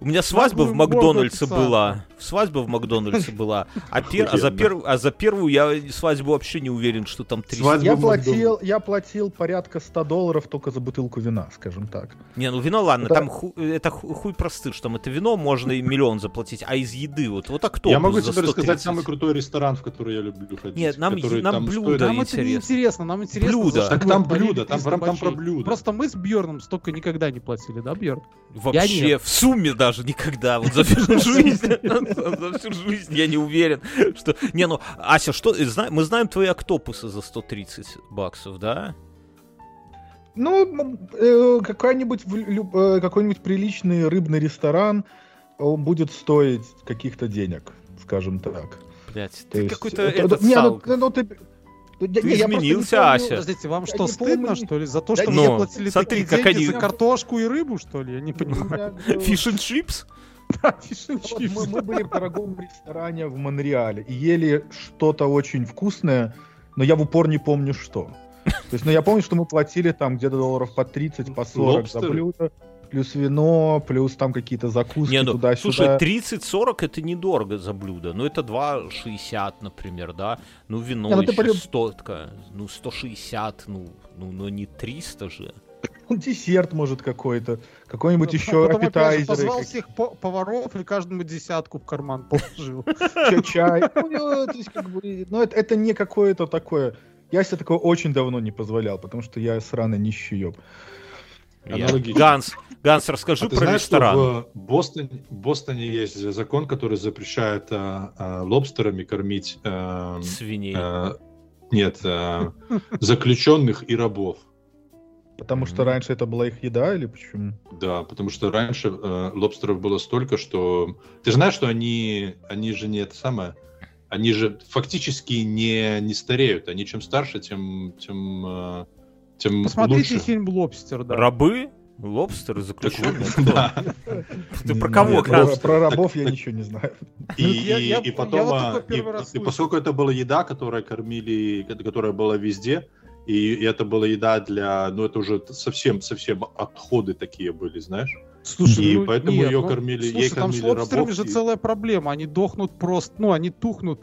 У меня свадьба в Макдональдсе была. Свадьба в Макдональдсе была. А, пер- а, за, пер- а за первую я свадьбу вообще не уверен, что там 300. Свадьба Я платил, я платил порядка 100 долларов только за бутылку вина, скажем так. Не, ну вино ладно, Да. там ху- это ху- хуй простышь, там это вино можно и миллион заплатить, а из еды вот, вот а кто Я могу тебе рассказать 130? самый крутой ресторан, в который я люблю ходить. Нет, нам который е- нам там блюдо стоит- Нам это не интересно. нам интересно. Блюдо. Так там блюдо, там 300 прям- там про блюдо. Просто мы с Бьерном столько никогда не платили, да, Бьерн? Вообще, в сумме даже никогда, вот за всю жизнь, за всю жизнь я не уверен, что... Не, ну, Ася, что, мы знаем твои октопусы за 130 баксов, да? Ну, э, какой-нибудь э, какой-нибудь приличный рыбный ресторан он будет стоить каких-то денег, скажем так. Блять, ты какой-то это- этот не, ну, ну, ты, ну, я- Ты не, я просто не изменился, помню- Ася. Подождите, вам Я что, стыдно, помню. что ли, за то, Да что ну, мне платили смотри, такие как деньги они- за картошку и рыбу, что ли? Я не Ну, понимаю. я, Fish and chips? Fish and Вот chips. мы, мы были в дорогом ресторане в Монреале и ели что-то очень вкусное, но я в упор не помню что. То есть, ну я помню, что мы платили там где-то долларов по 30, по 40 за блюдо, плюс вино, плюс там какие-то закуски Не, ну, туда-сюда. слушай, 30-40 это недорого за блюдо. Ну, это 2,60, например, да? Ну, вино Не, ну, еще полюб- 100, такая, ну, 160, ну, ну, ну, не 300 же. Десерт, может, какой-то. Какой-нибудь Ну, еще потом, аппетайзеры, позвал всех по- поваров и каждому десятку в карман положил. чай. Ну, ну, это, это не какое-то такое Я себе такого очень давно не позволял, потому что я сраный нищеёб. Аналогично. Ганс, Ганс, расскажи а про знаешь, ресторан. Что в Бостоне, в Бостоне есть закон, который запрещает а, а, лобстерами кормить а, свиней. А, нет, а, заключенных и рабов. Потому что раньше это была их еда или почему? Да, потому что раньше э, лобстеров было столько, что... Ты знаешь, что они, они же не это самое... Они же фактически не, не стареют. Они чем старше, тем, тем, э, тем Посмотрите лучше. фильм «Лобстер», да. Рабы? Лобстеры заключенные? Да. Ты про кого? Про рабов я ничего не знаю. И потом, а, и поскольку это была еда, которая кормили, которая была везде, и, это была еда для, ну это уже совсем совсем отходы такие были, знаешь. Слушай, и ну, поэтому нет, ее ну, кормили, слушай, ей там кормили с лобстерами рабов. же и... целая проблема, они дохнут просто, ну они тухнут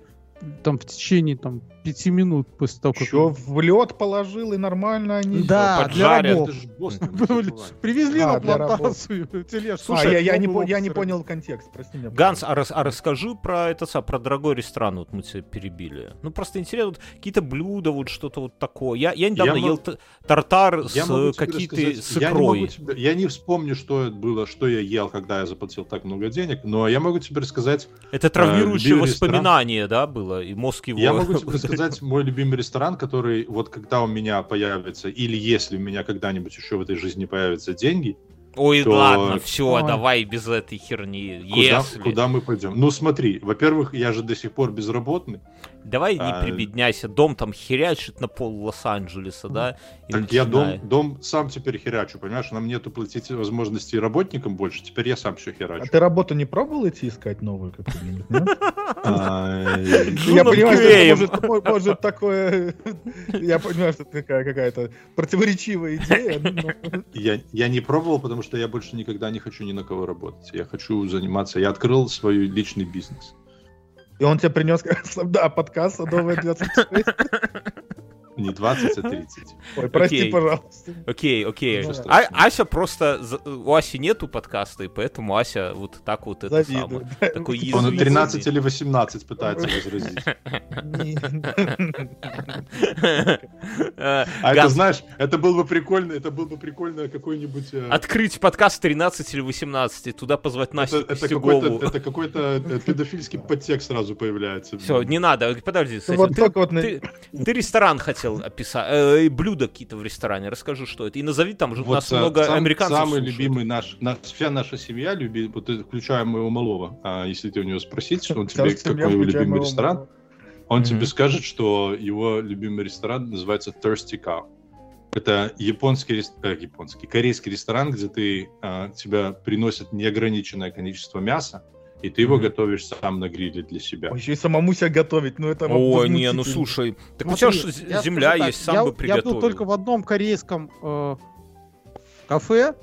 там в течение там пяти минут после того, как... Что, в лед положил и нормально они... Да, для рабов. Привезли а, на плантацию тележку. А, я, не, я не понял контекст, прости меня. Ганс, а, рас, а расскажи про это, про дорогой ресторан, вот мы тебя перебили. Ну, просто интересно, вот какие-то блюда, вот что-то вот такое. Я, я недавно я ел мог... тартар с какие-то с икрой. Я не, тебе, я не вспомню, что это было, что я ел, когда я заплатил так много денег, но я могу тебе рассказать... Это травмирующее э, воспоминание, да, было? И мозг его... Я могу тебе сказать мой любимый ресторан, который вот когда у меня появится, или если у меня когда-нибудь еще в этой жизни появятся деньги, Ой, то... ладно, все, Ой. давай без этой херни. Куда, Если... куда мы пойдем? Ну смотри, во-первых, я же до сих пор безработный. Давай а... не прибедняйся, дом там херячит на пол Лос-Анджелеса, да? И так начинает... я дом, дом сам теперь херячу, понимаешь? Нам нету платить возможностей работникам больше, теперь я сам все херачу. А ты работу не пробовал идти искать новую какую-нибудь, а, Я понимаю, что может такое... Я понимаю, что это какая-то противоречивая идея. Я не пробовал, потому что я больше никогда не хочу ни на кого работать. Я хочу заниматься... Я открыл свой личный бизнес. И он тебе принес, да, подкаст «Садовая 26». Не 20, а 30. Ой, прости, окей. пожалуйста. Окей, окей. А, Ася просто... У Аси нету подкаста, и поэтому Ася вот так вот это самое. Такой Он 13 или 18 пытается возразить. А это, знаешь, это было бы прикольно, это было бы прикольно какой-нибудь... Э, Открыть подкаст 13 или 18, туда позвать Настю Это какой-то какой-то э, педофильский подтекст сразу появляется. Все, не надо, подожди. Ты ресторан хотел хотел описать. Э, блюда какие-то в ресторане. Расскажи, что это. И назови там, вот у нас а, много сам, американцев Самый слушают. любимый наш, наш, вся наша семья любит, вот включая моего малого. А если ты у него спросить, что он тебе, какой его любимый ресторан, малого. он mm-hmm. тебе скажет, что его любимый ресторан называется Thirsty Cow. Это японский, э, японский, корейский ресторан, где ты, э, тебя приносят неограниченное количество мяса, и ты его mm-hmm. готовишь сам на гриле для себя. Еще и самому себя готовить, ну это... Ой, не, ну слушай, так у тебя же земля есть, сам я, бы приготовил. Я был только в одном корейском э, кафе,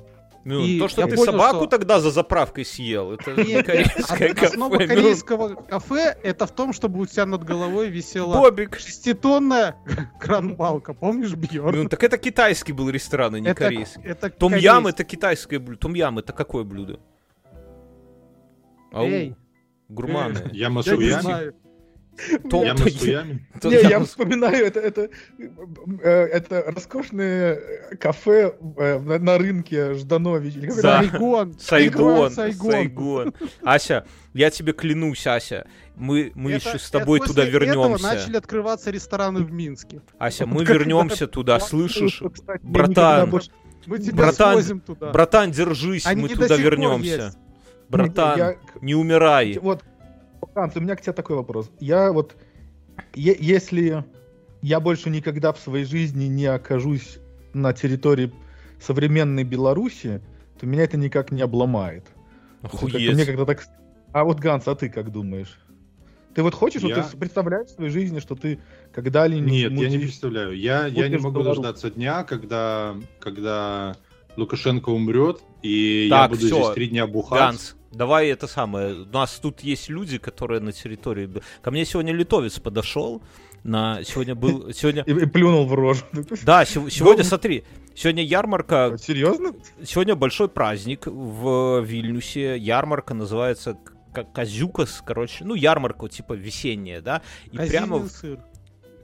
ну, и то, что ты понял, собаку что... тогда за заправкой съел, это Нет, корейское кафе. Основа ну. корейского кафе это в том, чтобы у тебя над головой висела Бобик. шеститонная кранбалка, помнишь, Бьерн? Ну, так это китайский был ресторан, а не это, корейский. Том-ям это китайское блюдо. Том-ям это какое блюдо? Ау. Эй. Гурманы. Я Масуями? Том, я, не, я вспоминаю, это, это, э, это роскошное кафе э, на, на рынке Жданович. Сайгон. Сайгон. Сайгон. Ася, я тебе клянусь, Ася, мы, мы это, еще с тобой это туда вернемся. Этого начали открываться рестораны в Минске. Ася, мы вернемся туда, слышишь? Братан, мы тебя братан, туда. Братан, держись, мы туда вернемся. Братан, я... не умирай. Вот, Ханс, у меня к тебе такой вопрос. Я вот, е- если я больше никогда в своей жизни не окажусь на территории современной Беларуси, то меня это никак не обломает. Охуеть. Мне когда так... А вот, Ганс, а ты как думаешь? Ты вот хочешь, я... вот ты представляешь в своей жизни, что ты когда-либо... Нет, я не представляю. Я, я не могу дождаться дня, когда, когда Лукашенко умрет, и так, я буду все. здесь три дня бухать. Ганс, давай это самое. У нас тут есть люди, которые на территории... Ко мне сегодня литовец подошел, на сегодня был сегодня и, плюнул в рожу. Да, сегодня смотри, сегодня ярмарка. Серьезно? Сегодня большой праздник в Вильнюсе. Ярмарка называется Казюкас, короче, ну ярмарка типа весенняя, да. И прямо сыр.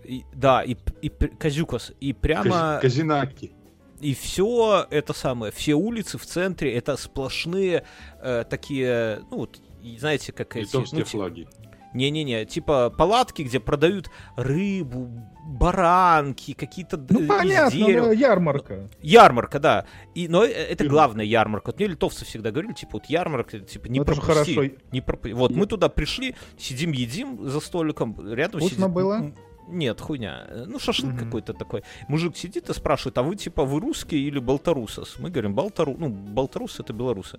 И, да, и, и Казюкас. И прямо... Казинаки. И все это самое, все улицы в центре, это сплошные э, такие, ну, вот, знаете, как эти... Литовские ну, флаги. Не-не-не, типа палатки, где продают рыбу, баранки, какие-то ну, понятно, дерева. ярмарка. Ярмарка, да. И, но это главная ярмарка. Вот мне литовцы всегда говорили, типа, вот ярмарка, типа, не ну, пропусти. Не проп... Вот, мы туда пришли, сидим, едим за столиком, рядом Вкусно сидит... было? Нет, хуйня. Ну, шашлык mm-hmm. какой-то такой. Мужик сидит и спрашивает, а вы, типа, вы русские или болтарусос? Мы говорим, болтару... Ну, болтарус — это белорусы.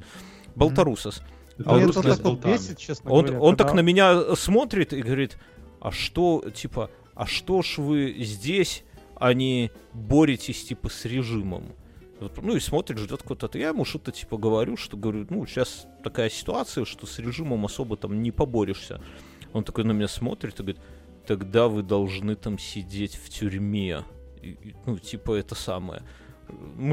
Болтарусос. Mm-hmm. А он, это так бесит, честно он, говоря. Он когда... так на меня смотрит и говорит, а что, типа, а что ж вы здесь, а не боретесь, типа, с режимом? Ну и смотрит, ждет куда-то. Я ему что-то типа говорю, что говорю, ну сейчас такая ситуация, что с режимом особо там не поборешься. Он такой на меня смотрит и говорит, тогда вы должны там сидеть в тюрьме. И, ну, типа это самое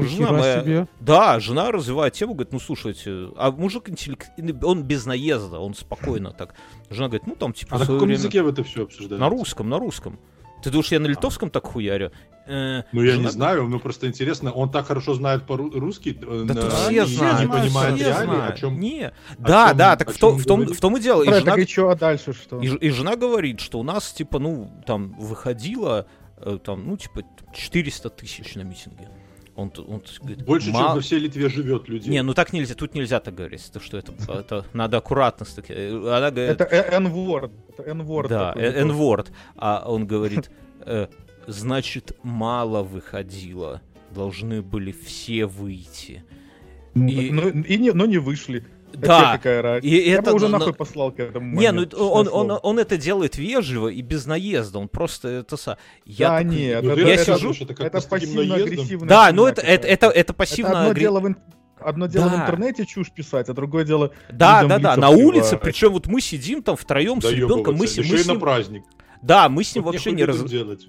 жена моя, себе. Да, жена развивает тему, говорит, ну слушайте, а мужик интеллект, он без наезда, он спокойно так. Жена говорит, ну там типа. А на каком время... языке вы это все обсуждаете? На русском, на русском. Ты думаешь, я на литовском так хуярю? Э, ну, я не знаю, ну просто интересно, он так хорошо знает по-русски, э, да тут все знают, не понимает реалии, знают. о чем... Не. Да, чем, да, так в, том, в, том, в том и дело. И жена, и что, а дальше что? И, и жена говорит, что у нас, типа, ну, там, выходило, э, там, ну, типа, 400 тысяч на митинге. Он, он говорит, Больше, мал... чем во всей Литве живет людей. Не, ну так нельзя, тут нельзя так говорить, то, что это, это надо аккуратно. Она говорит, это N-word. Это N-word. Да, N-word. А он говорит, э, значит, мало выходило. Должны были все выйти. Ну, и... Но, и не, но не вышли. Да, какая разница? и Я это, бы уже нахуй послал к этому Не, ну он, он, он, он это делает вежливо и без наезда, он просто это са. Я да, так, нет, ну, это, я это, сижу, это, это пассивно-агрессивно. Да, ну это, это, это, это пассивно-агрессивно. Одно дело да. в интернете чушь писать, а другое дело. Да, да, да. На улице, причем вот мы сидим там втроем с ребенком, мы, мы, с ним... на праздник. Да, мы с ним вот вообще не раз...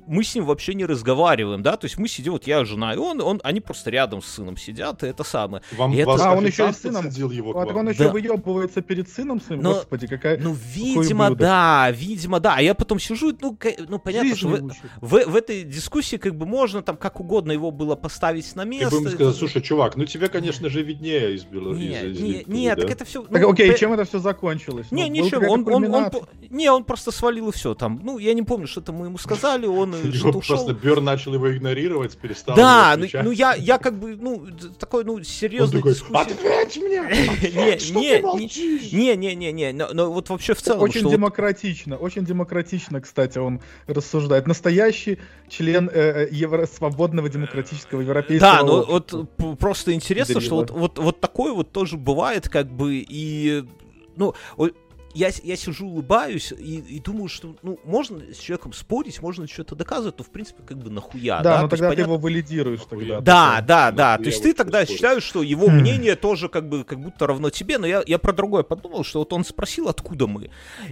мы с ним вообще не разговариваем, да, то есть мы сидим, вот я жена, и он, он, они просто рядом с сыном сидят, и это самое. Вам и это... А, он еще и сыном сидел его. А, он еще да. выебывается перед сыном своим, Но, господи, какая. Ну, видимо, да, видимо, да. А я потом сижу, ну, ну понятно, Жизнь что в, в, в этой дискуссии как бы можно там как угодно его было поставить на место. Ты бы ему сказал, слушай, чувак, ну тебе, конечно же, виднее из Беларуси. Нет, так это все. Ну, окей, чем это все закончилось? Не, ну, ничего, он, он, он, не, он просто свалил и все там. Ну, я не помню, что там мы ему сказали, он что-то ушел. Просто Бер начал его игнорировать, перестал Да, ну, ну я, я как бы, ну, такой, ну, серьезный такой, ответь мне! Не, не, не, не, но вот вообще в целом. Очень демократично, очень демократично, кстати, он рассуждает. Настоящий член э, э, свободного демократического европейского Да, ну вот просто интересно, что вот, вот, вот такое вот тоже бывает, как бы, и ну, я, я сижу, улыбаюсь и, и думаю, что ну, можно с человеком спорить, можно что-то доказывать, но в принципе как бы нахуя. Да, да? но тогда есть, ты понятно... его валидируешь тогда. Да, такой, да, да. То есть ты тогда спорить. считаешь, что его хм. мнение тоже как бы как будто равно тебе, но я, я про другое подумал, что вот он спросил, откуда мы.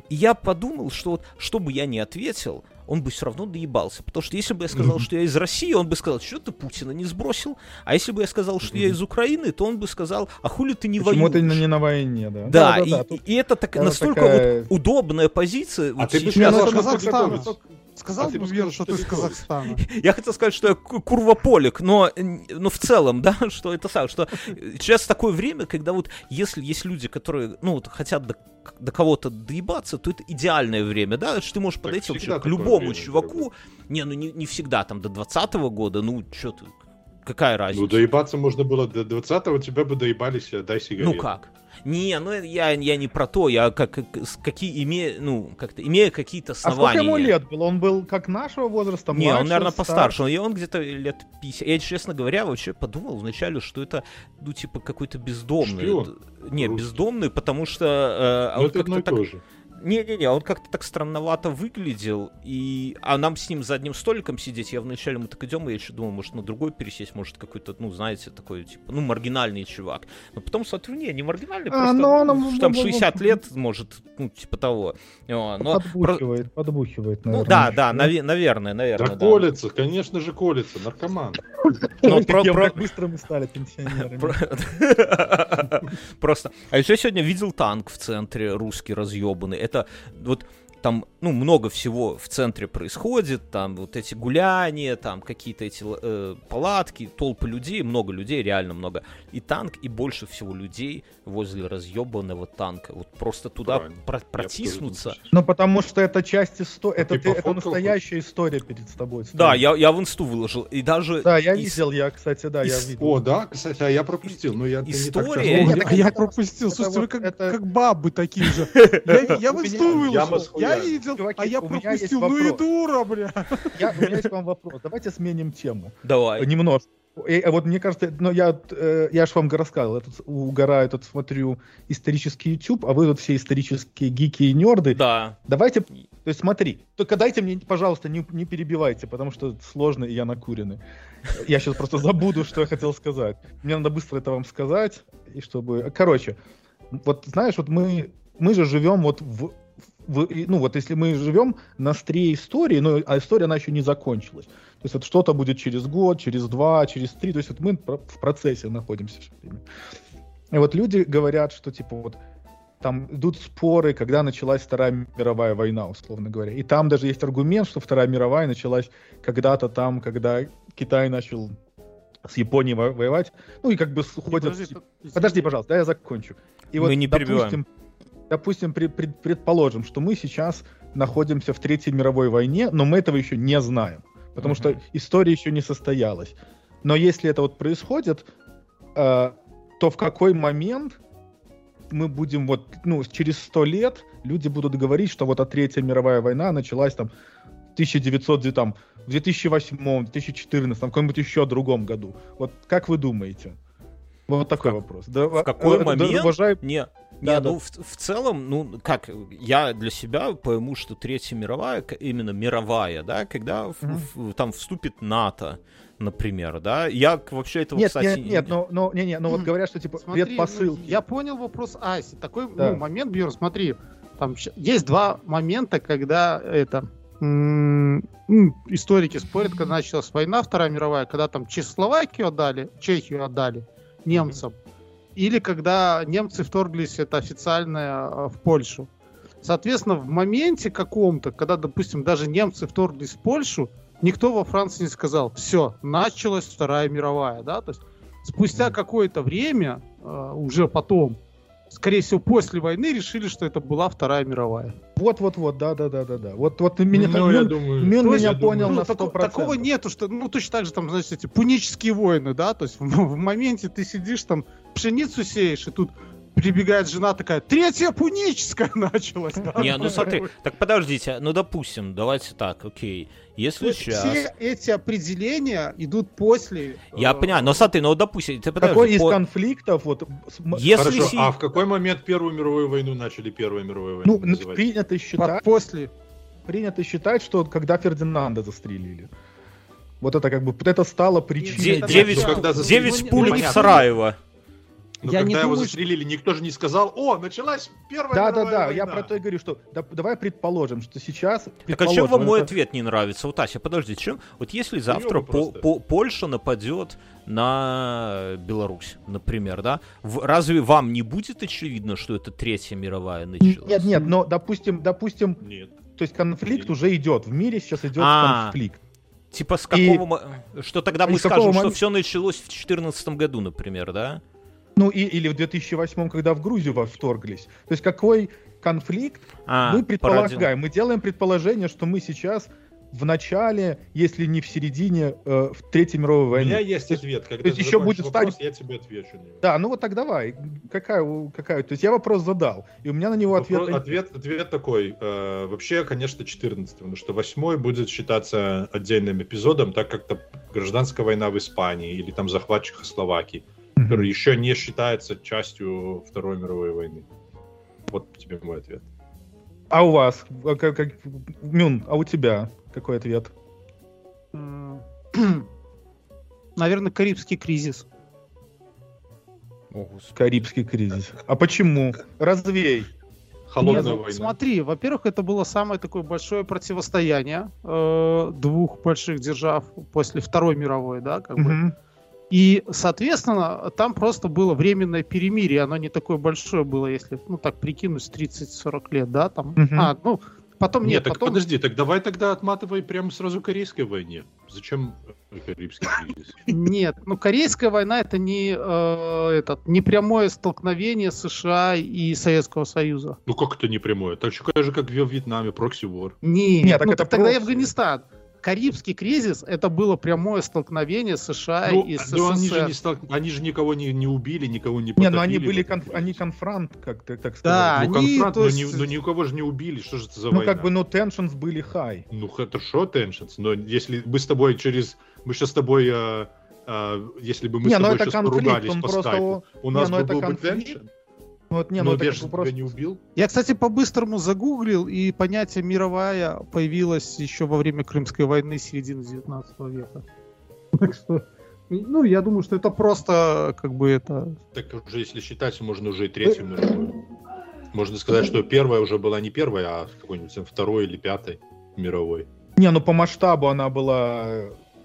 И я подумал, что вот, что бы я ни ответил, он бы все равно доебался. Потому что если бы я сказал, что я из России, он бы сказал, что ты Путина не сбросил. А если бы я сказал, что я из Украины, то он бы сказал, а хули ты не Почему воюешь? ты не на войне, да? Да, да, да, и, да, и это так, настолько такая... вот удобная позиция. А вот ты сейчас... бы Казахстан, Сказал а бы, Вера, что ты из Казахстана. Я хотел сказать, что я курвополик, но, но в целом, да, что это самое, что сейчас такое время, когда вот если есть люди, которые, ну, вот, хотят до, до кого-то доебаться, то это идеальное время, да, что ты можешь подойти вообще к любому время, чуваку, не, ну не, не всегда, там, до 20 -го года, ну, что ты, какая разница? Ну, доебаться можно было до 20-го, тебя бы доебались, дай сигарету. Ну как? Не, ну я, я не про то, я как, какие имея, ну, как-то имея какие-то основания. А сколько ему лет было? Он был как нашего возраста, Не, он, наверное, постарше. Он, он где-то лет 50. Я, честно говоря, вообще подумал вначале, что это, ну, типа, какой-то бездомный. Шпион. Не, Русский. бездомный, потому что... Э, ну, это одно и так... то же. Не-не-не, он как-то так странновато выглядел, и... а нам с ним за одним столиком сидеть, я вначале мы так идем, и я еще думал, может на другой пересесть, может какой-то, ну, знаете, такой, типа, ну, маргинальный чувак. Но потом смотрю, не, не маргинальный, а, просто, но он, ну, там 60 лет, может, ну, типа того. Но, подбухивает, про... подбухивает, наверное. Ну, да, да, нав... наверное, наверное, да. Да колется, конечно же колется, наркоман. Но про, про... Как быстро мы стали пенсионерами. Просто. А еще сегодня видел танк в центре, русский разъебанный. Это вот там, ну, много всего в центре происходит, там вот эти гуляния, там какие-то эти э, палатки, толпы людей, много людей, реально много. И танк, и больше всего людей возле разъебанного танка. Вот просто туда про протиснуться. Ну, потому что это часть истории, это, ты, это настоящая история перед тобой. Стоит. Да, я, я в инсту выложил, и даже... Да, я видел, я, кстати, да, я видел. О, да, кстати, а я пропустил, но я... История... Не так, я пропустил, слушайте, вы как, это... как бабы такие же. Я, я в инсту выложил, я видел, а я пропустил, ну и дура, бля. Я, у меня есть к вам вопрос, давайте сменим тему. Давай. Немножко. И, вот мне кажется, ну я, э, я же вам рассказывал, я тут угораю, тут смотрю исторический YouTube, а вы тут все исторические гики и нерды. Да. Давайте, то есть смотри, только дайте мне, пожалуйста, не, не перебивайте, потому что сложно и я накуренный. Я сейчас просто забуду, что я хотел сказать. Мне надо быстро это вам сказать, и чтобы... Короче, вот знаешь, вот мы, мы же живем вот в, в, ну вот если мы живем на острие истории, ну а история она еще не закончилась. То есть вот что-то будет через год, через два, через три. То есть вот мы в процессе находимся все время. И вот люди говорят, что типа вот там идут споры, когда началась Вторая мировая война, условно говоря. И там даже есть аргумент, что Вторая мировая началась когда-то там, когда Китай начал с Японией воевать. Ну и как бы ходят... Подожди, Подожди пожалуйста, да я закончу. И мы вот, не допустим, допустим, пред, пред, предположим, что мы сейчас находимся в Третьей мировой войне, но мы этого еще не знаем потому mm-hmm. что история еще не состоялась. Но если это вот происходит, э, то в какой момент мы будем вот, ну, через сто лет люди будут говорить, что вот а Третья мировая война началась там в 1900, там, в 2008, 2014, там, в каком-нибудь еще другом году. Вот как вы думаете? Вот такой как, вопрос. Да, в какой э, момент? Да, уважаю... Не, не, да, ну В, в целом, ну как, я для себя пойму, что Третья мировая, именно мировая, да, когда mm-hmm. в, в, там вступит НАТО, например, да, я вообще этого, нет, кстати... Нет, нет, но, но, не, не, но вот говорят, что типа смотри, предпосылки. Ну, я понял вопрос Аси. Такой да. ну, момент, Бьер, смотри, там есть два момента, когда это историки спорят, когда началась война Вторая мировая, когда там Чехословакию отдали, Чехию отдали, немцам, или когда немцы вторглись, это официально, а, в Польшу. Соответственно, в моменте каком-то, когда, допустим, даже немцы вторглись в Польшу, никто во Франции не сказал, все, началась Вторая мировая, да, то есть спустя какое-то время, а, уже потом, скорее всего, после войны решили, что это была Вторая мировая. Вот-вот-вот, да-да-да-да-да. Вот, вот меня, ну, я думаю, Мин меня понял думаю, на 100%. Ну, такого нету, что, ну, точно так же, там, знаете, эти пунические войны, да, то есть в, в моменте ты сидишь там, пшеницу сеешь, и тут прибегает жена такая, третья пуническая началась. Да? Не, ну смотри, так подождите, ну допустим, давайте так, окей. Если сейчас... Все эти определения идут после... Я э... понимаю, но смотри, ну допустим... Ты подожди, Какой из по... конфликтов... Вот, Если Хорошо, си... а в какой момент Первую мировую войну начали Первую мировую войну Ну, называть? принято считать... После. Принято считать, что когда Фердинанда застрелили. Вот это как бы, вот это стало причиной... Девять, девять пулек Сараева. Но я когда не его думаю, застрелили, никто же не сказал, о, началась первая Да, да, да, я про то и говорю, что да, давай предположим, что сейчас... Так а чем вам мой ответ не нравится? Вот, Ася, подожди, чем? Вот если завтра по, по, Польша нападет на Беларусь, например, да, в, разве вам не будет очевидно, что это Третья мировая началась? Нет, нет, но допустим, допустим, нет. то есть конфликт нет. уже идет, в мире сейчас идет а, конфликт. Типа с какого... И... Что тогда мы скажем, что все началось в 2014 году, например, да? Ну, и, или в 2008, когда в Грузию вторглись. То есть какой конфликт а, мы предполагаем? Породил. Мы делаем предположение, что мы сейчас в начале, если не в середине, э, в Третьей мировой войны. У меня есть ответ. Когда то есть еще будет вопрос, стать... я тебе отвечу. Да, ну вот так давай. Какая, какая? То есть я вопрос задал, и у меня на него вопрос, ответ... Ответ, ответ такой. Э, вообще, конечно, 14 потому что 8 будет считаться отдельным эпизодом, так как то гражданская война в Испании или там захват Чехословакии который еще не считается частью Второй мировой войны. Вот тебе мой ответ. А у вас? А как, как, Мюн, а у тебя какой ответ? Наверное, Карибский кризис. О, Карибский кризис. А почему? Развей. Холодная Нет, война. Смотри, во-первых, это было самое такое большое противостояние э, двух больших держав после Второй мировой, да, как угу. бы. И, соответственно, там просто было временное перемирие, оно не такое большое было, если, ну, так прикинуть, 30-40 лет, да, там, uh-huh. а, ну, Потом нет, нет так потом... подожди, так давай тогда отматывай прямо сразу Корейской войне. Зачем Карибский кризис? Нет, ну Корейская война это не э, этот не прямое столкновение США и Советского Союза. Ну как это не прямое? Так же, как в Вьетнаме, прокси-вор. Нет, нет ну, так так тогда и Афганистан. Карибский кризис это было прямое столкновение США ну, и СССР. Они же, не стал... они же никого не, не убили, никого не потопили. Не, ну они были конф... они конфронт, как ты так сказать. Да, ну, они, конфронт, есть... но, ни, но никого же не убили, что же это за ну, война? Ну как бы, ну tensions были high. Ну хорошо tensions, но если мы с тобой через, мы сейчас с тобой, а, а, если бы мы не, с ну, тобой сейчас конфликт, поругались по просто... скайпу, у нас не, ну, был бы tension. Ну, вот, не, ну, ну это просто... не убил. Я, кстати, по-быстрому загуглил, и понятие «мировая» появилось еще во время Крымской войны середины 19 века. Так что, ну, я думаю, что это просто, как бы, это... Так уже, если считать, можно уже и третью мировую. Можно сказать, что первая уже была не первая, а какой-нибудь второй или пятой мировой. Не, ну по масштабу она была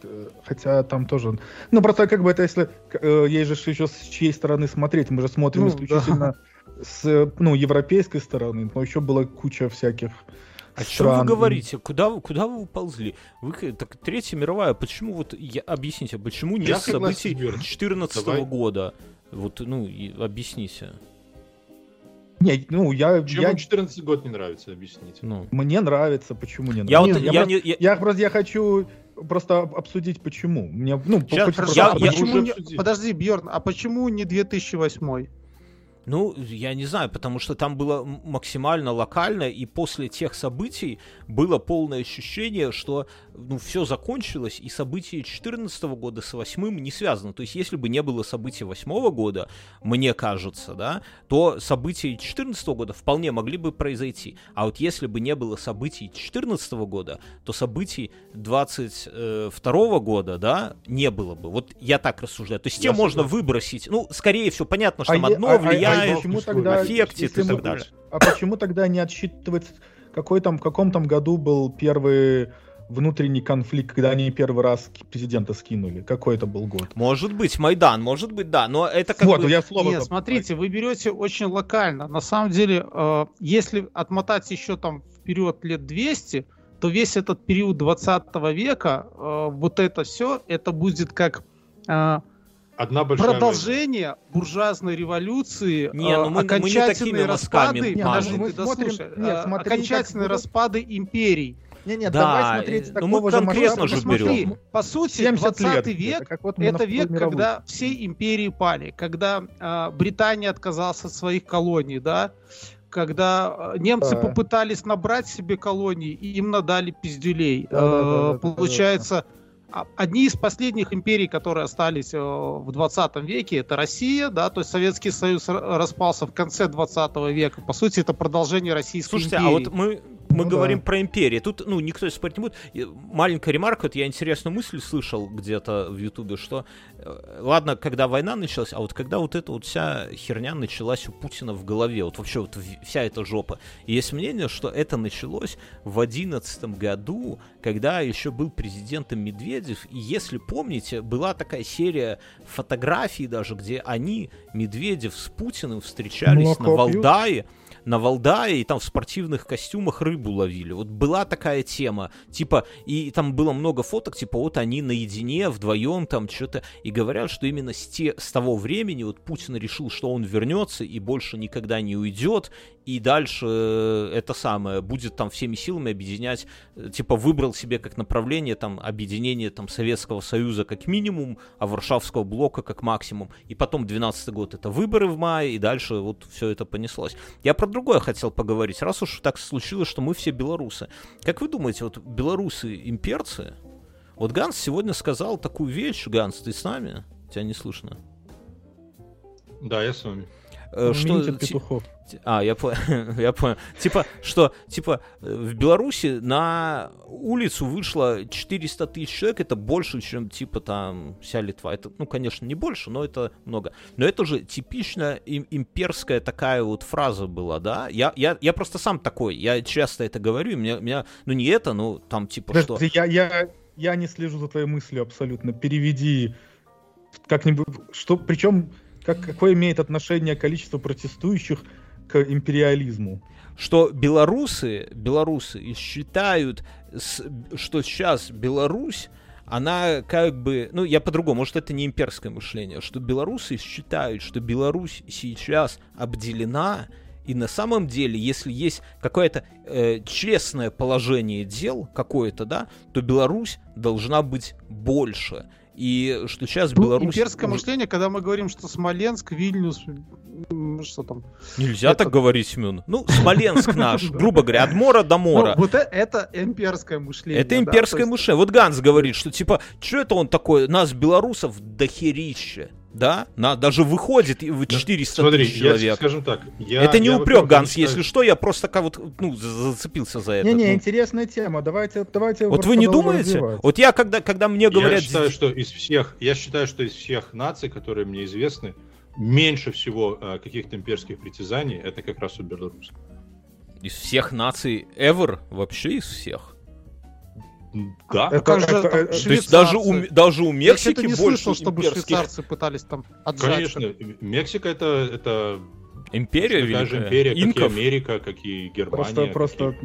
э, хотя там тоже... Ну, просто как бы это если... Э, есть же еще с чьей стороны смотреть. Мы же смотрим ну, исключительно да с ну, европейской стороны, но еще была куча всяких о чем вы говорите? Куда, куда вы уползли? Вы, так, Третья мировая, почему вот, я, объясните, почему не с событий 2014 года? Вот, ну, и, объясните. Не, ну, я... Чем я... 14 год не нравится, объясните. Ну. Мне нравится, почему не нравится. Я, вот, я, я, я, просто, я, я, просто, я хочу просто обсудить, почему. Мне, ну, Сейчас, я, я, почему не... Подожди, Бьорн, а почему не 2008? Ну, я не знаю, потому что там было максимально локально, и после тех событий было полное ощущение, что ну, все закончилось, и события 2014 года с 8 не связаны. То есть, если бы не было событий 8 года, мне кажется, да, то события 2014 года вполне могли бы произойти. А вот если бы не было событий 2014 года, то событий 22 года, да, не было бы. Вот я так рассуждаю. То есть, те можно выбросить. Ну, скорее всего, понятно, что а там одно а, влияет, а, почему тогда, аффектит и так далее. А почему тогда не отсчитывается, какой там, в каком там году был первый внутренний конфликт, когда они первый раз президента скинули. Какой это был год? Может быть, Майдан, может быть, да, но это как вот, бы... я слово Нет, смотрите, вы берете очень локально. На самом деле, э, если отмотать еще там вперед лет 200, то весь этот период 20 века, э, вот это все, это будет как... Э, Одна большая продолжение война. буржуазной революции, не, ну мы, окончательные мы не распады, не, подожди, ты дослушай, нет, смотри, окончательные распады империй. Не, нет, да, давай смотреть э, ну, такого мы же конкретно же берем. по сути, 20 лет, век это, вот это век, мировую. когда все империи пали, когда э, Британия отказалась от своих колоний, да, когда немцы да. попытались набрать себе колонии, и им надали пиздюлей. Да, э, да, да, получается, да, да одни из последних империй, которые остались э, в 20 веке, это Россия, да, то есть Советский Союз распался в конце 20 века. По сути, это продолжение Российской Слушайте, империи. а вот мы мы ну, говорим да. про империи. Тут, ну, никто спорить не будет. Маленькая ремарка, вот я интересную мысль слышал где-то в Ютубе, что, э, ладно, когда война началась, а вот когда вот эта вот вся херня началась у Путина в голове, вот вообще вот вся эта жопа. И есть мнение, что это началось в одиннадцатом году, когда еще был президентом Медведев, и если помните, была такая серия фотографий даже, где они, Медведев с Путиным, встречались Молоко на Валдае, на Валдае и там в спортивных костюмах рыбу ловили. Вот была такая тема, типа, и там было много фоток, типа, вот они наедине, вдвоем там что-то, и говорят, что именно с, те, с того времени вот Путин решил, что он вернется и больше никогда не уйдет, и дальше э, это самое будет там всеми силами объединять, э, типа выбрал себе как направление там объединение там Советского Союза как минимум, а Варшавского блока как максимум. И потом 12 год это выборы в мае, и дальше вот все это понеслось. Я про другое хотел поговорить. Раз уж так случилось, что мы все белорусы. Как вы думаете, вот белорусы имперцы? Вот Ганс сегодня сказал такую вещь. Ганс, ты с нами? Тебя не слышно. Да, я с вами. Э, что, петухов. А, я понял, я понял. Типа, что, типа, в Беларуси на улицу вышло 400 тысяч человек, это больше, чем, типа, там, вся Литва. Это, ну, конечно, не больше, но это много. Но это же типично им, имперская такая вот фраза была, да? Я, я, я просто сам такой, я часто это говорю, меня, меня ну, не это, ну, там, типа, Подожди, что... Я, я, я не слежу за твоей мыслью абсолютно. Переведи как-нибудь, что, причем, как, какое имеет отношение количество протестующих к империализму. Что белорусы, белорусы считают, что сейчас Беларусь она как бы, ну я по-другому, может это не имперское мышление, что белорусы считают, что Беларусь сейчас обделена, и на самом деле, если есть какое-то э, честное положение дел, какое-то, да, то Беларусь должна быть больше. И что сейчас ну, Беларусь... Имперское мышление, когда мы говорим, что Смоленск, Вильнюс, что там... Нельзя это... так говорить, Семен. Ну, Смоленск наш, грубо говоря, от мора до мора. Ну, вот это имперское мышление. Это имперское мышление. Вот Ганс говорит, что типа, что это он такой, нас, белорусов, дохерища да, на, даже выходит в 400 Смотри, тысяч человек. Я, скажем так, я, это не я упрек, Ганс, считаю... если что, я просто как вот, ну, зацепился за это. Не-не, ну. интересная тема, давайте, давайте. Вот вы не думаете? Развивать. Вот я когда, когда мне говорят... Я считаю, что из всех, я считаю, что из всех наций, которые мне известны, меньше всего э, каких-то имперских притязаний, это как раз у белорусов. Из всех наций ever? Вообще из всех? Да. Это, это, это, это, то есть даже у, даже у Мексики Я не больше слышал, чтобы имперских... швейцарцы пытались там отжать. Конечно, Мексика это, это империя такая же империя, Инков. как и Америка, как и Германия. Просто, просто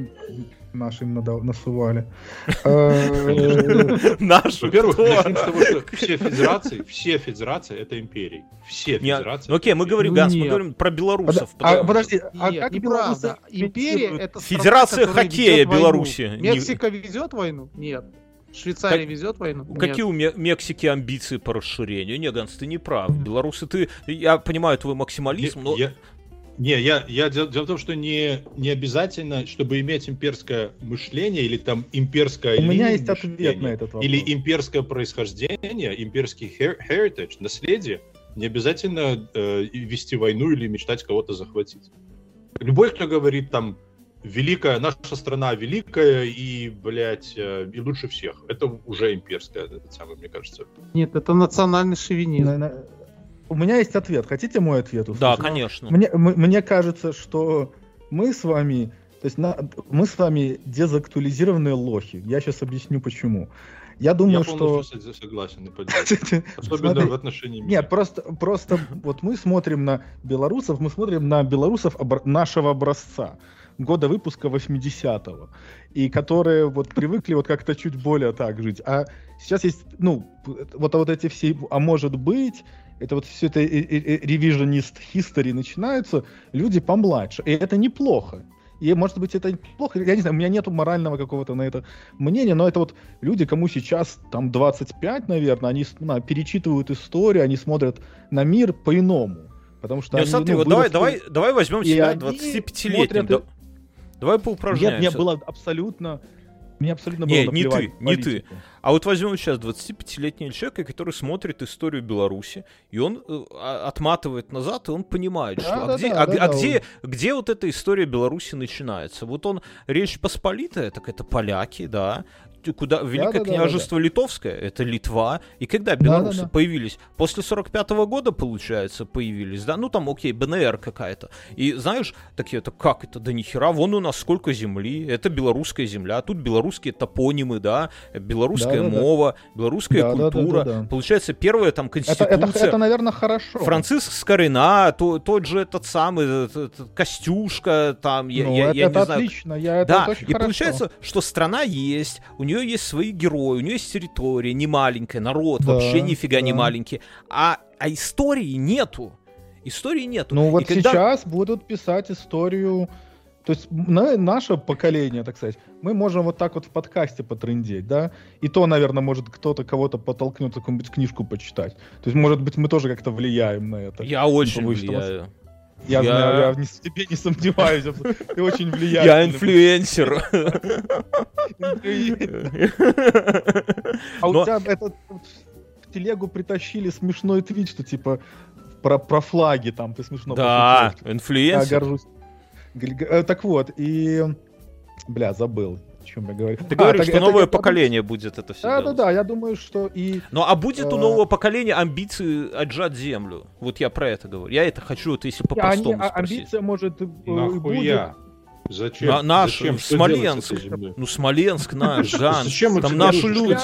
наши им насували. Э, Наш. Во-первых, начнем с того, что все федерации, все федерации это империи. Все федерации. Окей, мы говорим, Ганс, мы говорим про белорусов. А, подожди, а как неправда. Империя это Федерация хоккея Беларуси. Мексика ведет войну? Нет. Швейцария как, везет войну? Какие Нет. у Мексики амбиции по расширению? Не, Ганс, ты не прав. Белорусы, ты... Я понимаю твой максимализм, но... Я, не, я, я дело, дело в том, что не, не обязательно, чтобы иметь имперское мышление или там имперское У меня есть ответ на этот вопрос. Или имперское происхождение, имперский heritage, наследие, не обязательно э, вести войну или мечтать кого-то захватить. Любой, кто говорит там великая, наша страна великая и, блядь, э, и лучше всех. Это уже имперское, это самое, мне кажется. Нет, это национальный шовинизм. У меня есть ответ. Хотите мой ответ? Услышать? Да, конечно. Мне, мне кажется, что мы с вами, то есть на, мы с вами дезактуализированные лохи. Я сейчас объясню почему. Я думаю, Я что... согласен и Особенно в отношении меня. Нет, просто, просто вот мы смотрим на белорусов, мы смотрим на белорусов нашего образца года выпуска 80-го, и которые вот привыкли вот как-то чуть более так жить. А сейчас есть, ну, вот, вот эти все, а может быть, это вот все это ревизионист history начинаются, люди помладше. И это неплохо. И, может быть, это плохо, я не знаю, у меня нету морального какого-то на это мнения, но это вот люди, кому сейчас там 25, наверное, они ну, перечитывают историю, они смотрят на мир по-иному. Потому что Нет, они, смотри, ну, вот давай, давай, давай возьмем себя 25-летним. Да... Давай поупражняемся. Нет, мне было абсолютно мне абсолютно было не, не ты, не ты. А вот возьмем сейчас 25-летнего человека, который смотрит историю Беларуси, и он э, а, отматывает назад, и он понимает, да, что а да, где, да, а, да, а да, где, он... где вот эта история Беларуси начинается. Вот он, Речь Посполитая, так это поляки, да, куда Великое да, княжество да, да, Литовское, это Литва. И когда белорусы да, да, да. появились? После 45 -го года, получается, появились, да? Ну, там, окей, БНР какая-то. И знаешь, такие, это как это, да нихера, вон у нас сколько земли, это белорусская земля, тут белорусские топонимы, да, белорусская да, да, мова, да. белорусская да, культура. Да, да, да, да. Получается, первая там конституция. Это, это, это наверное, хорошо. Франциск Скорина, то, тот же этот самый, этот, Костюшка, там, я, ну, я, это, я это не отлично, знаю. Я, это да, очень и хорошо. получается, что страна есть, у нее нее есть свои герои, у нее есть территория, не маленькая, народ да, вообще нифига да. не маленький. А, а истории нету. Истории нету. Ну вот когда... сейчас будут писать историю. То есть на, наше поколение, так сказать, мы можем вот так вот в подкасте потрындеть, да? И то, наверное, может кто-то кого-то подтолкнет какую-нибудь книжку почитать. То есть, может быть, мы тоже как-то влияем на это. Я очень влияю. Я, я... знаю, я в тебе не сомневаюсь. Ты очень влияешь. Я инфлюенсер. А у тебя этот в телегу притащили смешной твит, что типа про, про флаги там ты смешно Да, инфлюенсер. Я горжусь. Э, так вот, и... Бля, забыл чем я говорю. Ты а, говоришь, так, что это, новое это, поколение это... будет это все Да, делать. да, да, я думаю, что и... Ну, а будет у э, нового поколения амбиции отжать землю? Вот я про это говорю. Я это хочу, вот если по-простому а. Амбиция может э, Нахуя? Зачем? На, наш, Зачем? Смоленск. Ну, Смоленск наш, Жан. Зачем там наши люди.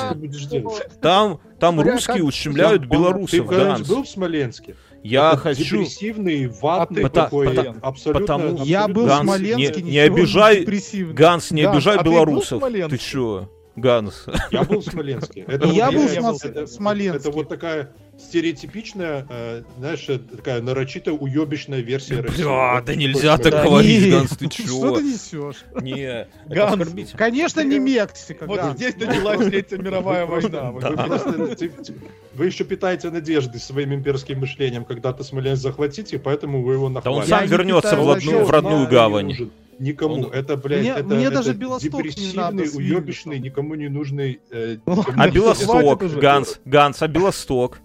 Там, там русские ущемляют белорусов, Ты был в Смоленске? Я Это хочу... Депрессивный, ватный А ты такой, потому- абсолютно... потому- Я был Ганс, в Смоленске, не- не обижай-. Ганс, не Ганс, обижай а ты белорусов. Ты Смоленске? чё? Ганс. Я был в Смоленске. Это И вот я был в Смол- это- Смоленске. Это вот такая стереотипичная, э, знаешь, э, такая нарочито уебищная версия России. Бля, Вот да что нельзя так говорить, Не, Ганс, ты Что чё? ты несешь? Не, Ганс. Конечно, не Мексика, Вот Ганс. здесь началась Третья мировая война. Вы, просто- вы еще питаете надежды своим имперским мышлением, когда-то Смоленск захватите, поэтому вы его Да он нахвалите. сам Я не вернется в родную, в надежд, родную Да, гавань. Не Никому. Он- Это, блядь, Мне- это, мне это даже Белосток не депрессивный, надо с уебищный, никому не нужный... э, Ну, А не Белосток. Ганс, Ганс, а Белосток?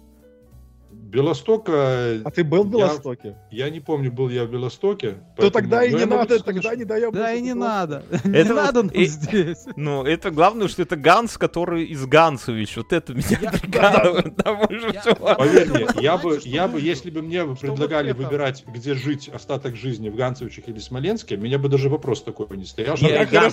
Белосток, э, А ты был в Я- Белостоке? я не помню, был я в Белостоке. То тогда и не я надо, тогда не даем. Да и не надо. Не Это надо здесь. Ну, это главное, что это Ганс, который из Гансович. Вот это меня Я-. Поверь мне, я бы, я бы, если бы мне предлагали выбирать, где жить остаток жизни, в Ганцевичах или Смоленске, меня бы даже вопрос такой не стоял. Я- я-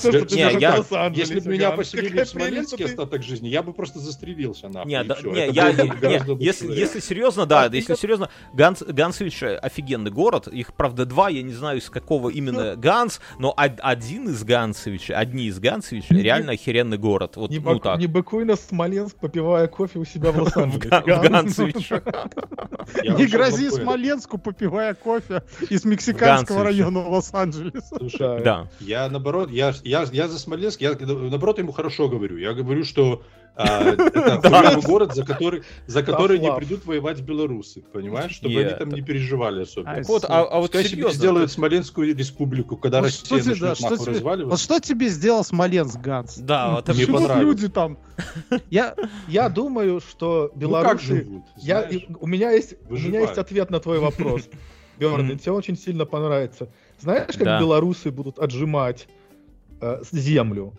Если бы меня поселили в Смоленске остаток жизни, я бы просто застрелился нахуй. Не, и да, всё. не, Это я, было бы не, гораздо не, если, если серьезно, да, А ты если как- серьезно, Ганс, Гансович э, офигенный город, их, правда, два, я не знаю, из какого именно Ганс, но од- один из Гансовича, одни из Гансовича, Не- реально охеренный город, вот, Не, ну бак- так, не быкуй на Смоленск, попивая кофе у себя в Лос-Анджелесе. Га- в Ганс. Гансовичах. Я Не грози. Смоленску, попивая кофе из мексиканского района Лос-Анджелеса. Слушай, Да. Я наоборот, я, я, я за Смоленск, я наоборот ему хорошо говорю. Я говорю, что это охуенный город, за который, за который не придут воевать белорусы, понимаешь, чтобы они там не переживали особенно. А, Так вот, а, а вот серьезно, сделают Смоленскую республику, когда Россия начнет нахуй тебе- Вот разваливаться. что тебе сделал Смоленск, Ганс? да, вот Мне это- люди там. Я, я думаю, что Ну как белорусы... живут, я, у, меня есть, у меня есть ответ на твой вопрос. Мгм. тебе очень сильно понравится. Знаешь, как белорусы будут отжимать э, землю?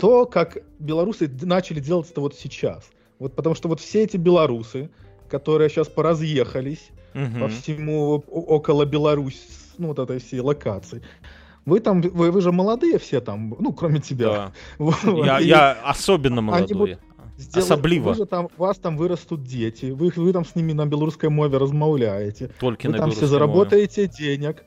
То, как белорусы начали делать это вот сейчас. Вот потому что вот все эти белорусы, которые сейчас поразъехались по Мгм. всему около Беларусь, ну вот этой всей локации, вы там, вы, вы же молодые все там, ну кроме тебя. Да. Я, я особенно молодой. сделать- Особливо. Вы же там, у вас там вырастут дети, вы, вы там с ними на белорусской мове размовляете, Только вы на там все белорусской мове. заработаете денег,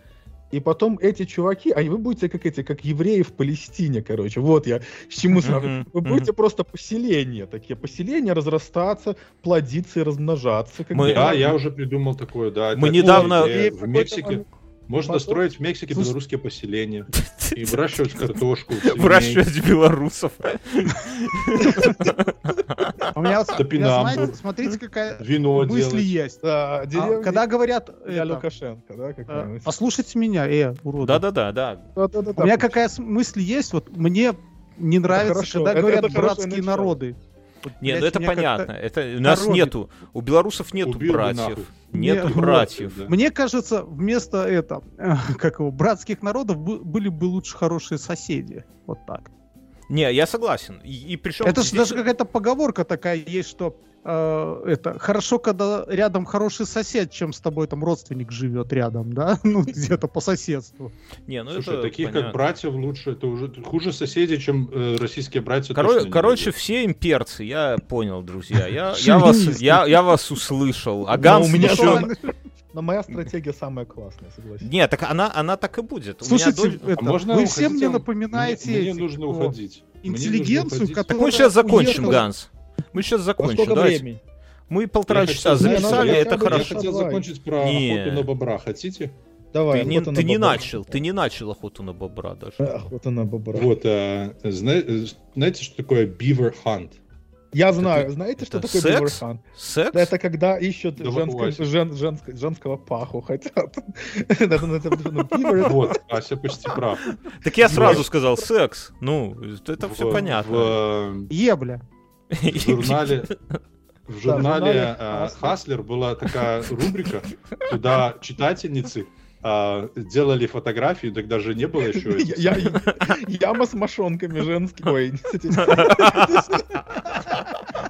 и потом эти чуваки, а вы будете как эти, как евреи в Палестине, короче, вот я к чему сравниваю. Мгм, Вы будете просто поселения такие, поселения разрастаться, плодиться и размножаться. как Мы-. Да, я уже придумал такое, да. Мы недавно-. И в Мексике можно потом- строить в Мексике Слушай- белорусские поселения и выращивать картошку. Выращивать белорусов. У меня, знаете, смотрите, какая Вино мысль делать. есть. Да, А, деревня когда говорят... для это, Лукашенко, да, э, какая-нибудь. Послушайте меня, э, уроды. Да-да-да, да. У меня пусть. какая мысль есть, вот мне не нравится, когда это- говорят братские начало. народы. Вот, Не, ну это понятно. Это у нас коробит. нету. У белорусов нету Убил братьев. Нету Не, братьев. Да. Мне кажется, вместо это, как его, братских народов бы- были бы лучше хорошие соседи. Вот так. Не, я согласен. И, и причем это же здесь- даже какая-то поговорка такая есть, что э, это хорошо, когда рядом хороший сосед, чем с тобой там родственник живет рядом, да, ну где-то по соседству. Не, ну Слушай, это таких понятно. как братьев лучше, это уже хуже соседей, чем э, российские братья. Коро- точно не короче, будет. все имперцы, я понял, друзья. Я, я, вас, я, я вас услышал. А Ганс у меня еще- Но моя стратегия самая классная, согласен. Не, так она, она так и будет. У меня Слушайте, дочь- это, А можно вы все мне напоминаете Мне, мне этих, нужно уходить. Нужно интеллигенцию, которая Так мы сейчас закончим, уехала- Ганс. Мы сейчас Во закончим. сколько Давайте. времени? Мы полтора Я часа хотел- записали, я это хотел- хорошо. Я хотел Давай. закончить про Не. охоту на бобра. Хотите? Давай, Ты, не, ты не начал, ты не начал охоту на бобра даже. Охота на бобра. Вот, э, зна- э, знаете, что такое beaver hunt? Я знаю. Знаете, что это такое секс? beaver hunt? Секс? Это когда ищут Вася. жен- женск- женского паху хотят. Это- это- это- Вот, Ася почти прав. Так я сразу сказал секс. Ну, это все понятно. Ебля. в журнале в журнале э, «Хаслер». Хаслер была такая рубрика, куда читательницы а, делали фотографии, тогда же не было еще Яма с мошонками женские. Ой,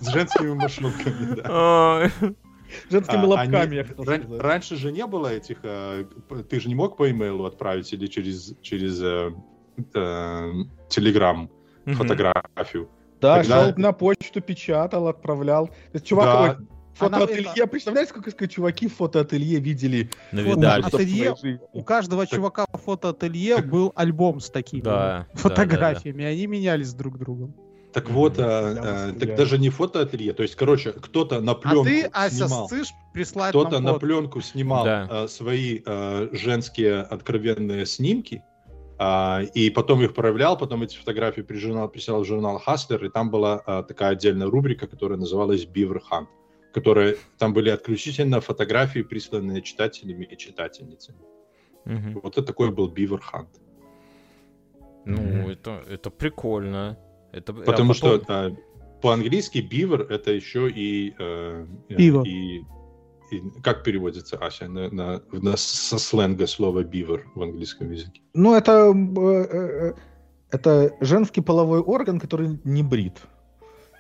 с женскими машинками. да. Женскими А, лобками, они- я хотел ран- сказать. Раньше же не было этих, э, п- ты же не мог по имейлу отправить или через через э, э, Телеграм Мгм. фотографию. Да, Тогда- шел на почту, печатал, отправлял. То есть Чувак, Да. ой, Фотоателье. Это... Представляете, сколько чуваки в фотоателье видели? Навидали. Ателье, у каждого чувака в фотоателье был альбом с такими да, фотографиями. Да, да, да. Они менялись друг другом. Так вот, а, а, так даже не фотоателье, то есть, короче, кто-то на пленку а ты, Ася, снимал, прислать кто-то на пленку снимал да. а, свои а, женские откровенные снимки, а, и потом их проявлял, потом эти фотографии при журнал, присылал в журнал Hustler, и там была а, такая отдельная рубрика, которая называлась Beaver Hunt, которая там были отключительно фотографии, присланные читателями и читательницами. Угу. Вот это такой был Beaver Hunt. Ну, mm это, это прикольно. Это, Потому а потом... что а, по-английски beaver это еще и... Э, Пиво. И, и, как переводится, Ася, на, на, на, со сленга слова beaver в английском языке? Ну, это, э, э, это женский половой орган, который не брит.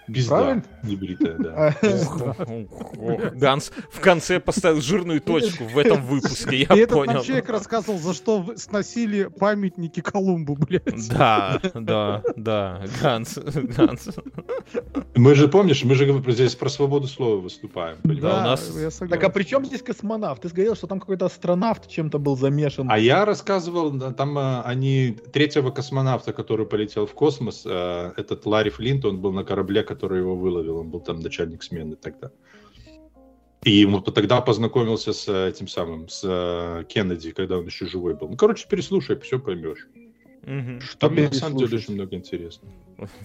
Пизда. Правильно? Небритая, да. А, Ганс в конце поставил жирную точку в этом выпуске, я понял. Этот человек рассказывал, за что сносили памятники Колумбу, блядь. Да, да, да, Ганс, Ганс. Мы же, помнишь, мы же здесь про свободу слова выступаем, Да, у нас... Так а при чем здесь космонавт? Ты говорил, что там какой-то астронавт чем-то был замешан. А я рассказывал, там э, они третьего космонавта, который полетел в космос, э, этот Ларри Флинт, он был на корабле, который его выловил, он был там начальник смены тогда. И ему тогда познакомился с этим самым, с э, Кеннеди, когда он еще живой был. Ну, короче, переслушай, все поймешь. Угу. Что Там на самом деле очень много интересного.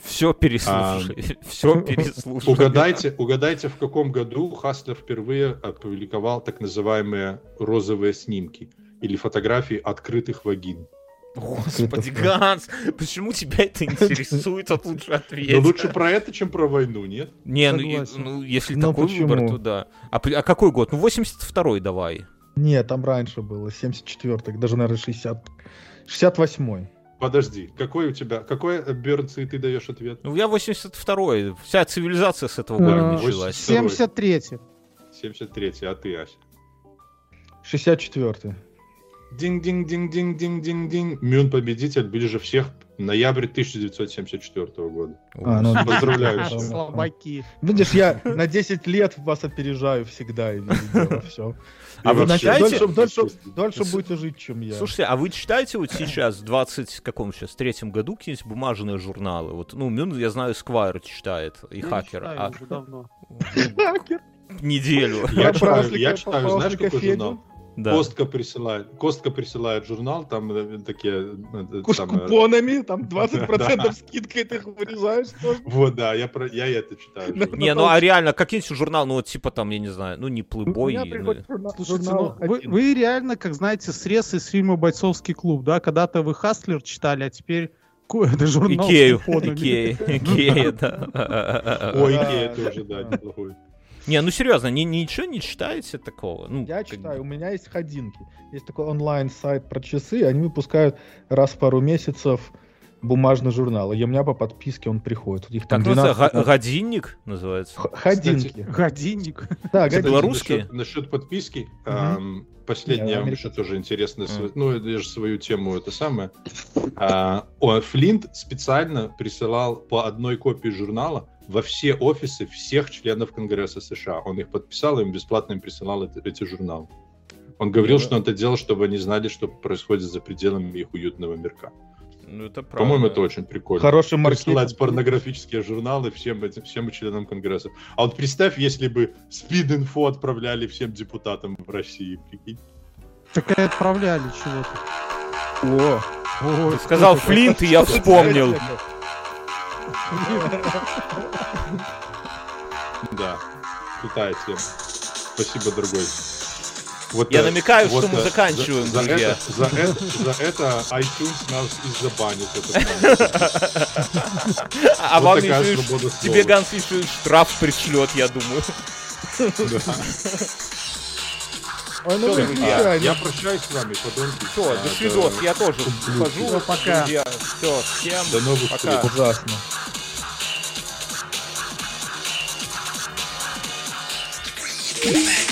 Все переслушай. А, все переслушай. Угадайте, угадайте, в каком году Хаслер впервые опубликовал так называемые розовые снимки или фотографии открытых вагин. Господи, Ганс, почему тебя это интересует? От лучше ответить. Ну лучше про это, чем про войну, нет? Не, ну, ну если Но такой почему? выбор, то да. А, а какой год? Ну 82-й давай. Нет, там раньше было, 74-й, даже, наверное, 60... 68-й. Подожди, какой у тебя, какой Бернс, и ты даешь ответ? Ну, я 82-й. Вся цивилизация с этого года началась. 73-й. 73-й, а ты, Ася? 64-й. Динг-динг-динг-динг-динг-динг. Мюн победитель ближе всех. Ноябрь 1974 года. А, ну, Поздравляю. Слабаки. Видишь, я на 10 лет вас опережаю всегда. И все. А вы читаете? Дольше, дольше, дольше будете жить, чем я. Слушайте, а вы читаете вот сейчас, в 20 каком сейчас, третьем году какие-нибудь бумажные журналы? Вот, ну, Мюн, я знаю, Сквайр читает, и Хакер. а... уже давно. Хакер? Неделю. Я читаю, я читаю, знаешь, какой журнал? Да. Костка присылает. Костка присылает журнал, там э, такие... Э, С там, купонами, там 20% скидкой ты их вырезаешь. Вот, да, я, про, я это читаю. Не, ну а реально, какие-нибудь журнал, ну вот типа там, я не знаю, ну не Playboy. Слушайте, ну вы реально, как знаете, срез из фильма «Бойцовский клуб», да? Когда-то вы Хаслер читали, а теперь это журнал Икею, Икея, Икея, да. Ой, Икея тоже, да, неплохой. Не, ну серьезно, ни, ничего не читаете такого? Ну, я как... читаю, у меня есть ходинки. Есть такой онлайн-сайт про часы, они выпускают раз в пару месяцев бумажный журнал, и у меня по подписке он приходит. Их там как 12... называется? Годинник называется? Ходинки. Годинник. Да, годинник. Белорусские? Насчет, насчет подписки, эм, последнее yeah, вам еще тоже интересно, ну, я же свою тему это самое. А, о, Флинт специально присылал по одной копии журнала во все офисы всех членов Конгресса США. Он их подписал, им бесплатно им присылал эти, эти журналы. Он говорил, ну, что он это делал, чтобы они знали, что происходит за пределами их уютного мирка. Ну, это правда. По-моему, это очень прикольно. Хороший маркетинг. Присылать порнографические журналы всем, этим, всем членам Конгресса. А вот представь, если бы спид-инфо отправляли всем депутатам в России, прикинь. Так и отправляли чего-то. О, Ты сказал Флинт, и я вспомнил. Да, крутая тема. Спасибо, дорогой. Вот Я намекаю, вот что мы заканчиваем, за, друзья. За это, за, это, за это iTunes нас и забанит. А вам еще тебе Ганс еще штраф пришлет, я думаю. Ой, ну Все, друзья, я ну. прощаюсь с вами, подонки. Все, до свидос, я тоже ухожу. Пока. Все, всем до новых пока. встреч. Ужасно. Yeah.